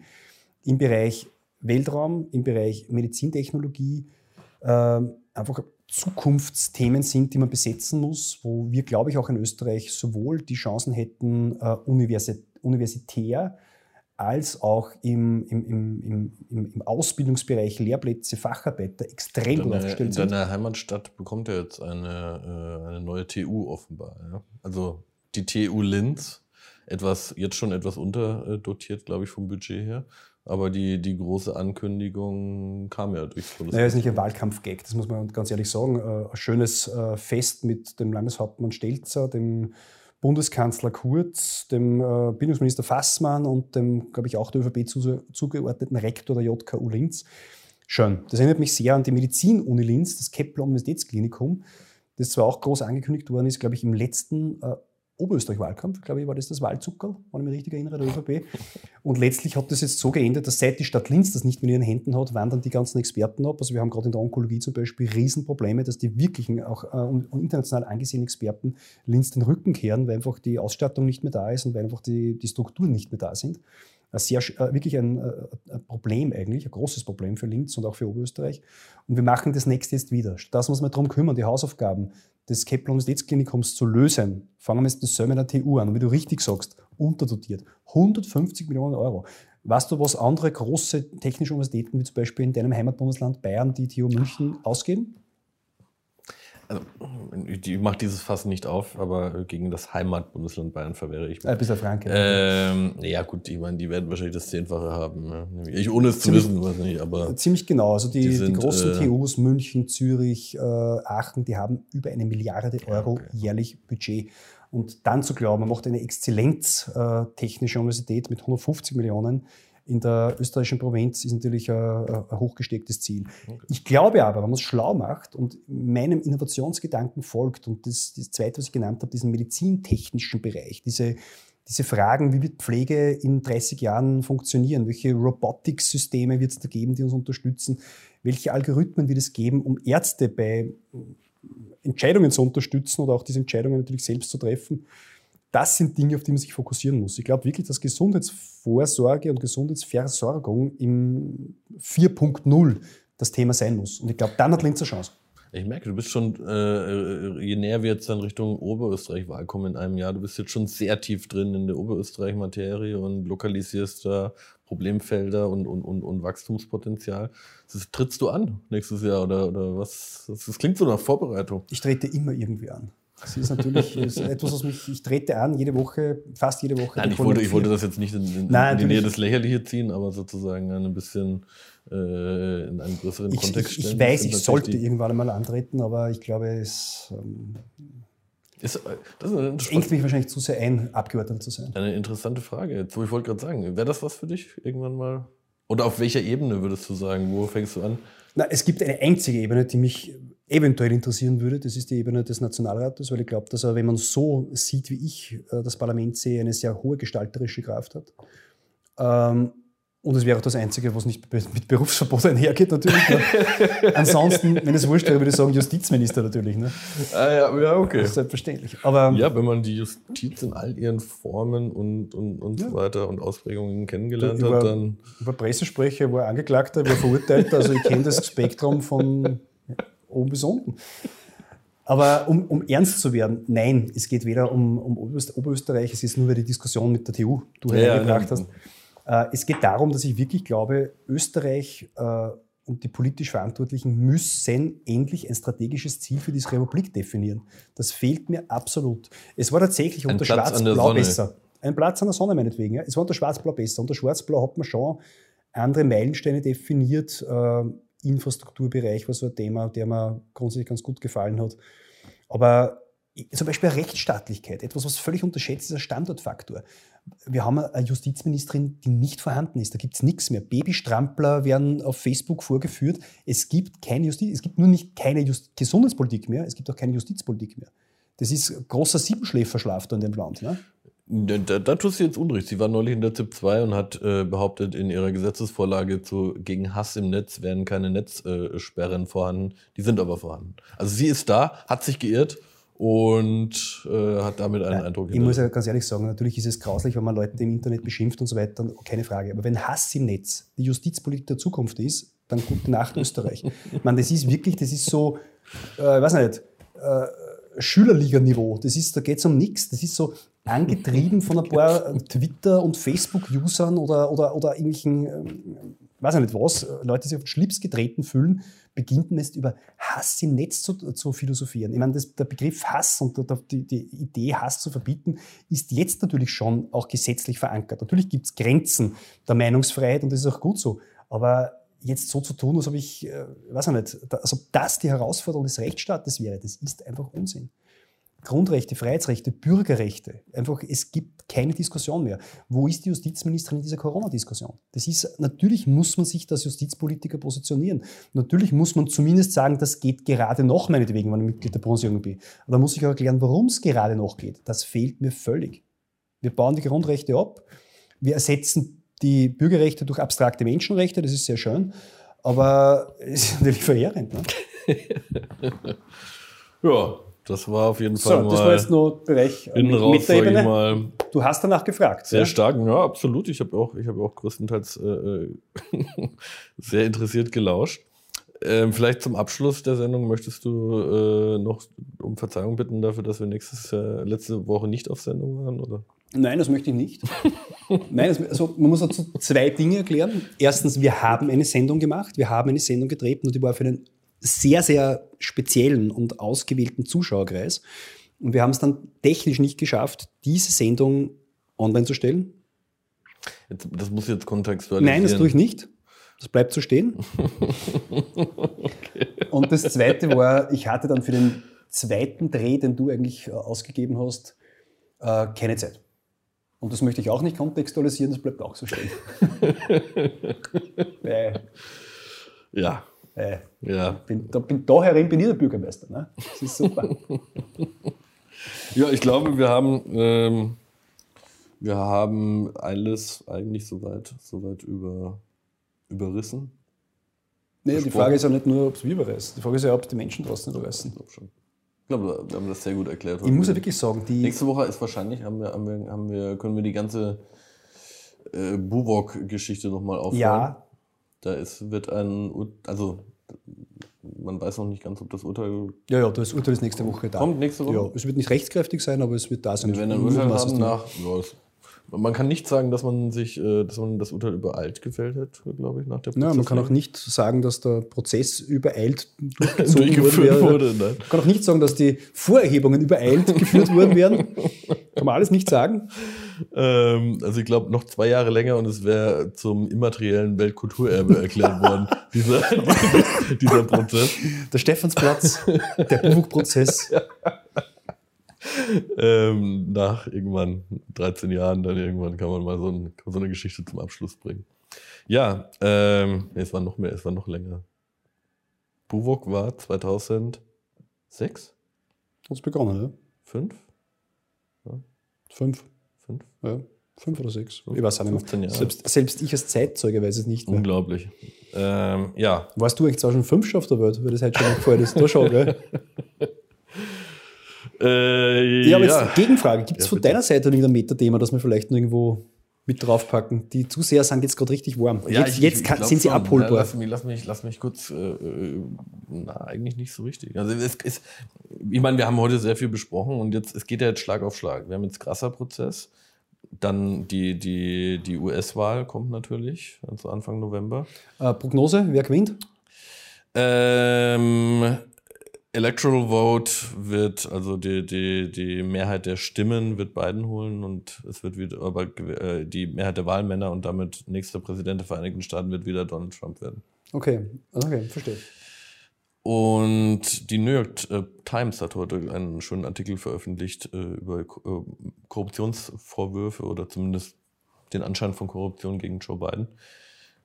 im Bereich Weltraum, im Bereich Medizintechnologie äh, einfach Zukunftsthemen sind, die man besetzen muss, wo wir, glaube ich, auch in Österreich sowohl die Chancen hätten, äh, universitär als auch im, im, im, im, im Ausbildungsbereich Lehrplätze, Facharbeiter extrem gut aufgestellt sind. In deiner Heimatstadt bekommt er jetzt eine, äh, eine neue TU offenbar. Ja? Also die TU Linz, etwas, jetzt schon etwas unterdotiert, glaube ich, vom Budget her. Aber die, die große Ankündigung kam ja durchs Bundesland. Naja, ist nicht ein Wahlkampf-Gag, das muss man ganz ehrlich sagen. Äh, ein schönes äh, Fest mit dem Landeshauptmann Stelzer, dem Bundeskanzler Kurz, dem äh, Bildungsminister Fassmann und dem, glaube ich, auch der ÖVP zugeordneten Rektor der JKU Linz. Schön. Das erinnert mich sehr an die Medizin-Uni Linz, das Kepler Universitätsklinikum, das zwar auch groß angekündigt worden ist, glaube ich, im letzten äh, Oberösterreich-Wahlkampf, glaube ich, war das das Wahlzuckerl, wenn ich mich richtig erinnere, der ÖVP. Und letztlich hat das jetzt so geendet, dass seit die Stadt Linz das nicht mehr in ihren Händen hat, wandern die ganzen Experten ab. Also wir haben gerade in der Onkologie zum Beispiel Riesenprobleme, dass die wirklichen, auch äh, international angesehenen Experten Linz den Rücken kehren, weil einfach die Ausstattung nicht mehr da ist und weil einfach die, die Strukturen nicht mehr da sind. Sehr, äh, wirklich ein, äh, ein, Problem eigentlich, ein großes Problem für Linz und auch für Oberösterreich. Und wir machen das nächste jetzt wieder. Das muss man darum kümmern, die Hausaufgaben des Kepler Universitätsklinikums zu lösen, fangen wir jetzt das in der TU an. Und wie du richtig sagst, unterdotiert. 150 Millionen Euro. Weißt du, was andere große technische Universitäten, wie zum Beispiel in deinem Heimatbundesland Bayern, die TU München, ausgeben? Also, ich mache dieses Fass nicht auf, aber gegen das Heimatbundesland Bayern verwehre ich mich. Äh, bist du Franke? Ähm, ja gut, ich meine, die werden wahrscheinlich das Zehnfache haben. Ne? Ich ohne es ziemlich, zu wissen, weiß nicht, aber... Ziemlich genau. Also die, die, sind, die großen äh, TUs, München, Zürich, äh, Aachen, die haben über eine Milliarde Euro okay. jährlich Budget. Und dann zu glauben, man macht eine exzellenztechnische Universität mit 150 Millionen, in der österreichischen Provinz ist natürlich ein, ein hochgestecktes Ziel. Okay. Ich glaube aber, wenn man es schlau macht und meinem Innovationsgedanken folgt und das, das Zweite, was ich genannt habe, diesen medizintechnischen Bereich, diese, diese Fragen, wie wird Pflege in 30 Jahren funktionieren? Welche Robotics-Systeme wird es da geben, die uns unterstützen? Welche Algorithmen wird es geben, um Ärzte bei Entscheidungen zu unterstützen oder auch diese Entscheidungen natürlich selbst zu treffen? Das sind Dinge, auf die man sich fokussieren muss. Ich glaube wirklich, dass Gesundheitsvorsorge und Gesundheitsversorgung im 4.0 das Thema sein muss. Und ich glaube, dann hat Linz eine Chance. Ich merke, du bist schon, äh, je näher wir jetzt dann Richtung Oberösterreich-Wahl kommen in einem Jahr, du bist jetzt schon sehr tief drin in der Oberösterreich-Materie und lokalisierst da Problemfelder und, und, und, und Wachstumspotenzial. Das trittst du an nächstes Jahr oder, oder was? Das klingt so nach Vorbereitung. Ich trete immer irgendwie an. Das ist natürlich ist etwas, was mich, ich trete an, jede Woche, fast jede Woche. Nein, ich wollte, ich wollte das jetzt nicht in, in, Nein, in die Nähe des Lächerliche ziehen, aber sozusagen ein bisschen äh, in einen größeren ich, Kontext stellen. Ich, ich weiß, ich sollte irgendwann einmal antreten, aber ich glaube, es ähm, ist, äh, das ist engt mich wahrscheinlich zu sehr ein, Abgeordneter zu sein. Eine interessante Frage. Jetzt, ich wollte gerade sagen, wäre das was für dich irgendwann mal? Oder auf welcher Ebene würdest du sagen? Wo fängst du an? Na, es gibt eine einzige Ebene, die mich eventuell interessieren würde. Das ist die Ebene des Nationalrates, weil ich glaube, dass er, wenn man so sieht, wie ich äh, das Parlament sehe, eine sehr hohe gestalterische Kraft hat. Ähm, und es wäre auch das Einzige, was nicht mit Berufsverbot einhergeht, natürlich. Ne? Ansonsten, wenn es wurscht wäre, würde ich sagen Justizminister natürlich. Ne? Ah, ja, ja, okay. Das ist selbstverständlich. Aber, ja, wenn man die Justiz in all ihren Formen und, und, und ja. so weiter und Ausprägungen kennengelernt über, hat, dann. Über Pressesprecher war Angeklagter, war Verurteilter, also ich kenne das Spektrum von oben bis unten. Aber um, um, ernst zu werden, nein, es geht weder um, um Oberösterreich, es ist nur die Diskussion mit der TU, du ja, hergebracht ja, hast. Äh, es geht darum, dass ich wirklich glaube, Österreich äh, und die politisch Verantwortlichen müssen endlich ein strategisches Ziel für diese Republik definieren. Das fehlt mir absolut. Es war tatsächlich unter Schwarz-Blau besser. Ein Platz an der Sonne meinetwegen. Ja. Es war unter Schwarz-Blau besser. Unter Schwarz-Blau hat man schon andere Meilensteine definiert. Äh, Infrastrukturbereich war so ein Thema, der mir grundsätzlich ganz gut gefallen hat. Aber zum Beispiel Rechtsstaatlichkeit, etwas, was völlig unterschätzt ist, ein Standortfaktor. Wir haben eine Justizministerin, die nicht vorhanden ist. Da gibt es nichts mehr. Babystrampler werden auf Facebook vorgeführt. Es gibt keine Justiz, es gibt nur nicht keine Just Gesundheitspolitik mehr, es gibt auch keine Justizpolitik mehr. Das ist großer Siebenschläferschlaf da in dem Land. Ne? Da, da tust du jetzt Unrecht. Sie war neulich in der ZIP 2 und hat äh, behauptet, in ihrer Gesetzesvorlage zu, gegen Hass im Netz wären keine Netzsperren äh, vorhanden. Die sind aber vorhanden. Also sie ist da, hat sich geirrt und äh, hat damit einen Nein, Eindruck. Ich muss ja ganz ehrlich sagen, natürlich ist es grauslich, wenn man Leute im Internet beschimpft und so weiter, keine Frage. Aber wenn Hass im Netz die Justizpolitik der Zukunft ist, dann gute Nacht Österreich. ich meine, das ist wirklich, das ist so, äh, weiß nicht, äh, Schülerliga-Niveau. Das ist, da geht es um nichts. Das ist so angetrieben von ein paar Twitter- und Facebook-Usern oder, oder, oder irgendwelchen, ähm, weiß ich nicht was, Leute, die sich auf den Schlips getreten fühlen, beginnt man jetzt über Hass im Netz zu, zu philosophieren. Ich meine, das, der Begriff Hass und die, die, Idee, Hass zu verbieten, ist jetzt natürlich schon auch gesetzlich verankert. Natürlich gibt es Grenzen der Meinungsfreiheit und das ist auch gut so. Aber jetzt so zu tun, als ob ich, äh, weiß ich nicht, als ob das die Herausforderung des Rechtsstaates wäre, das ist einfach Unsinn. Grundrechte, Freiheitsrechte, Bürgerrechte. Einfach, es gibt keine Diskussion mehr. Wo ist die Justizministerin in dieser Corona-Diskussion? Das ist, natürlich muss man sich als Justizpolitiker positionieren. Natürlich muss man zumindest sagen, das geht gerade noch, meinetwegen, wenn ich Mitglied der Bundesjugend bin. Aber da muss ich auch erklären, warum es gerade noch geht. Das fehlt mir völlig. Wir bauen die Grundrechte ab. Wir ersetzen die Bürgerrechte durch abstrakte Menschenrechte. Das ist sehr schön. Aber es ist natürlich verheerend. Ne? ja, das war auf jeden Fall so, das war jetzt nur Bereich in raus, sag ich mal. Du hast danach gefragt. Sehr ja? stark, ja, absolut. Ich habe auch, ich habe auch größtenteils äh, äh sehr interessiert gelauscht. Ähm, vielleicht zum Abschluss der Sendung möchtest du äh, noch um Verzeihung bitten dafür, dass wir nächstes, äh, letzte Woche nicht auf Sendung waren, oder? Nein, das möchte ich nicht. Nein, das, also man muss dazu zwei Dinge erklären. Erstens, wir haben eine Sendung gemacht, wir haben eine Sendung getreten und die war für einen sehr, sehr speziellen und ausgewählten Zuschauerkreis. Und wir haben es dann technisch nicht geschafft, diese Sendung online zu stellen. Jetzt, das muss jetzt kontextualisieren. Nein, das tue ich nicht. Das bleibt so stehen. okay. Und das Zweite war, ich hatte dann für den zweiten Dreh, den du eigentlich äh, ausgegeben hast, äh, keine Zeit. Und das möchte ich auch nicht kontextualisieren, das bleibt auch so stehen. Ja. Äh, ja. Bin, da, bin, da herin bin ich der Bürgermeister. Ne? Das ist super. ja, ich glaube, wir haben, ähm, wir haben alles eigentlich soweit, soweit über, überrissen. Nee, die Frage ist ja nicht nur, ob es wir überreißen. Die Frage ist ja, ob die Menschen draußen überreißen. Ich glaube schon. Ich glaube, wir haben das sehr gut erklärt. Ich muss ja wirklich sagen, die. Nächste Woche ist wahrscheinlich, haben wir, haben wir, haben wir können wir die ganze äh, Buwok-Geschichte nochmal aufnehmen. Ja, da ist, wird ein, also man weiß noch nicht ganz, ob das Urteil. Ja, ja, das Urteil ist nächste Woche da. Kommt nächste Woche? Ja, es wird nicht rechtskräftig sein, aber es wird da sein. Wir werden ein Urteil haben nach. Ja, man kann nicht sagen, dass man sich, äh, dass man das Urteil übereilt gefällt hat, glaube ich, nach der Prozess. Ja, man kann auch nicht sagen, dass der Prozess übereilt durchgezogen wurde. Nein. Man kann auch nicht sagen, dass die Vorerhebungen übereilt geführt worden wären. Kann man alles nicht sagen. Ähm, also ich glaube, noch zwei Jahre länger und es wäre zum immateriellen Weltkulturerbe erklärt worden, dieser, dieser Prozess. Der Stephansplatz, der Buwuk-Prozess. Ja ähm, nach irgendwann 13 Jahren, dann irgendwann kann man mal so, ein, so eine Geschichte zum Abschluss bringen. Ja, ähm, es war noch mehr, es war noch länger. Buwok war 2006? Hat es begonnen, ja? Fünf? Fünf. Fünf? Ja. Fünf oder sechs. Ich weiß auch nicht 15 mehr. Selbst, selbst ich als Zeitzeuge weiß es nicht mehr. Unglaublich. Ähm, ja. Warst du eigentlich auch schon fünf auf der Welt, weil das heute schon gefallen ist? Da schon, gell? Äh, Ja, aber jetzt Gegenfrage. Gibt es Ja, von deiner Seite irgendein Metathema, das wir vielleicht irgendwo mit draufpacken? Die Zuseher sind jetzt gerade richtig warm. Ja, jetzt ich- jetzt kann, sind sie abholbar. Ja, lass, mich, lass, mich, lass mich kurz. Äh, äh, na, eigentlich nicht so richtig. Also, es ist, ich meine, wir haben heute sehr viel besprochen und jetzt, es geht ja jetzt Schlag auf Schlag. Wir haben jetzt krasser Prozess. Dann die, die, die US-Wahl kommt natürlich, also Anfang November. Äh, Prognose, wer gewinnt? Ähm, Electoral Vote wird, also die, die, die Mehrheit der Stimmen wird Biden holen und es wird wieder, aber äh, die Mehrheit der Wahlmänner und damit nächster Präsident der Vereinigten Staaten wird wieder Donald Trump werden. Okay, okay, verstehe. Und die New York äh, Times hat heute einen schönen Artikel veröffentlicht äh, über Ko- Korruptionsvorwürfe oder zumindest den Anschein von Korruption gegen Joe Biden,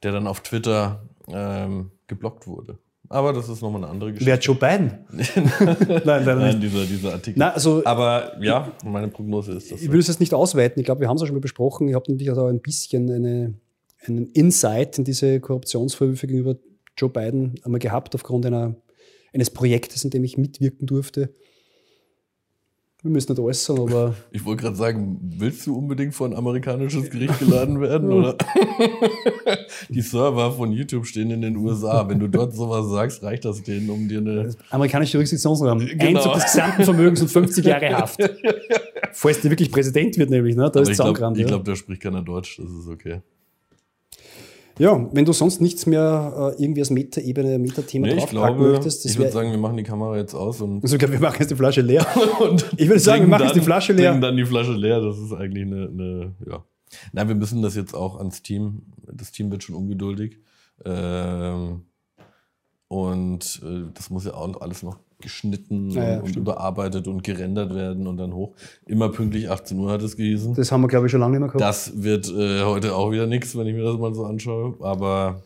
der dann auf Twitter ähm, geblockt wurde. Aber das ist nochmal eine andere Geschichte. Wer Joe Biden? nein, Nein, nicht. dieser, dieser Artikel. Na, also, Aber ja, meine Prognose ist das. ich will es jetzt nicht ausweiten. Ich glaube, wir haben es auch schon mal besprochen. Ich habe natürlich auch ein bisschen eine, einen Insight in diese Korruptionsvorwürfe gegenüber Joe Biden einmal gehabt, aufgrund einer, eines Projektes, in dem ich mitwirken durfte. Wir müssen nicht äußern, aber Ich wollte gerade sagen, willst du unbedingt vor ein amerikanisches Gericht geladen werden? oder? Die Server von YouTube stehen in den USA. Wenn du dort sowas sagst, reicht das denen, um dir eine. amerikanische Jurisdiktionsrahmen. Genau. Einzug des gesamten Vermögens und 50 Jahre Haft. Falls der wirklich Präsident wird, nämlich, ne? Da Aber ist ich glaube, ja. glaub, da spricht keiner Deutsch, das ist okay. Ja, wenn du sonst nichts mehr äh, irgendwie als Meta-Ebene, Meta-Thema Nee, draufpacken glaube, möchtest, das ich würde sagen, wir machen die Kamera jetzt aus und. Also, ich glaube, wir machen jetzt die Flasche leer. Ich würde sagen, wir machen jetzt die Flasche leer. trinken dann die Flasche leer. Das ist eigentlich eine, eine ja. Nein, wir müssen das jetzt auch ans Team. Das Team wird schon ungeduldig. Ähm, und äh, das muss ja auch noch alles noch geschnitten Ja, ja, und, stimmt. überarbeitet und gerendert werden und dann hoch. Immer pünktlich 18 Uhr hat es gehießen. Das haben wir, glaube ich, schon lange nicht mehr gehabt. Das wird äh, heute auch wieder nichts, wenn ich mir das mal so anschaue. Aber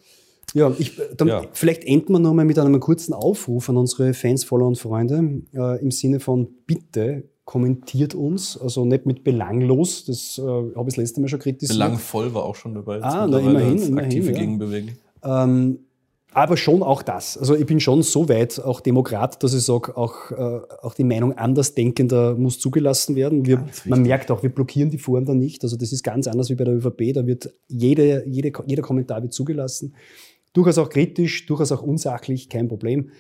Ja, ich, dann Ja. vielleicht enden wir nochmal mit einem kurzen Aufruf an unsere Fans, Follower und Freunde äh, im Sinne von bitte kommentiert uns, also nicht mit belanglos, das äh, habe ich das letzte Mal schon kritisiert. belangvoll war auch schon dabei. Ah, na, immerhin, immerhin, aktive ja. Gegenbewegung. Ähm, aber schon auch das. Also ich bin schon so weit auch Demokrat, dass ich sage, auch, äh, auch die Meinung Andersdenkender muss zugelassen werden. Wir, man merkt auch, wir blockieren die Foren da nicht. Also das ist ganz anders wie bei der ÖVP. Da wird jede, jede, jeder Kommentar wird zugelassen. Durchaus auch kritisch, durchaus auch unsachlich, kein Problem.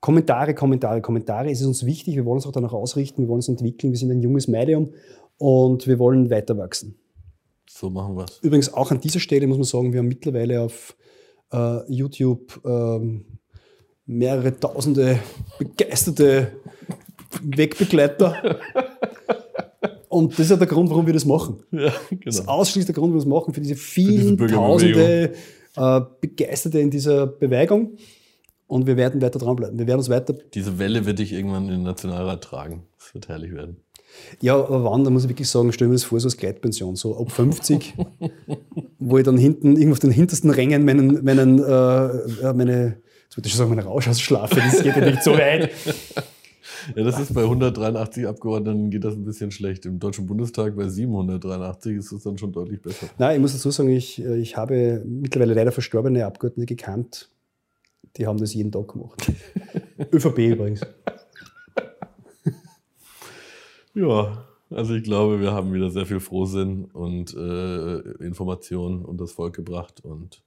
Kommentare, Kommentare, Kommentare. Es ist uns wichtig. Wir wollen uns auch danach ausrichten. Wir wollen uns entwickeln. Wir sind ein junges Medium und wir wollen weiter wachsen. So machen wir es. Übrigens auch an dieser Stelle muss man sagen, wir haben mittlerweile auf äh, YouTube ähm, mehrere tausende begeisterte Wegbegleiter. Und das ist ja der Grund, warum wir das machen. Ja, Das ist genau. ausschließlich der Grund, warum wir das machen, für diese vielen Bürgerbewegung. tausende äh, Begeisterte in dieser Bewegung. Und wir werden weiter dranbleiben. Wir werden uns weiter. Diese Welle wird dich irgendwann in den Nationalrat tragen. Das wird herrlich werden. Ja, aber wann, da muss ich wirklich sagen, stellen wir das vor, so als Gleitpension, so ab 50, wo ich dann hinten, irgendwo auf den hintersten Rängen meinen, meinen, äh, ja, meine, jetzt würde ich sagen, meine Rauschhausschlafe, das geht ja nicht so weit. Ja, das ist bei 183 Abgeordneten geht das ein bisschen schlecht. Im Deutschen Bundestag bei 783 ist es dann schon deutlich besser. Nein, ich muss dazu sagen, ich, äh, ich habe mittlerweile leider verstorbene Abgeordnete gekannt, die haben das jeden Tag gemacht. ÖVP übrigens. Ja, also ich glaube, wir haben wieder sehr viel Frohsinn und äh, Informationen und das Volk gebracht und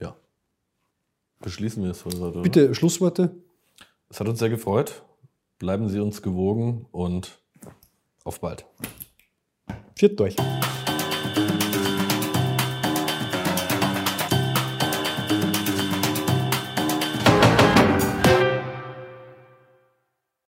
ja. Beschließen wir es heute. oder? Bitte Schlussworte. Es hat uns sehr gefreut. Bleiben Sie uns gewogen und auf bald. Viert euch.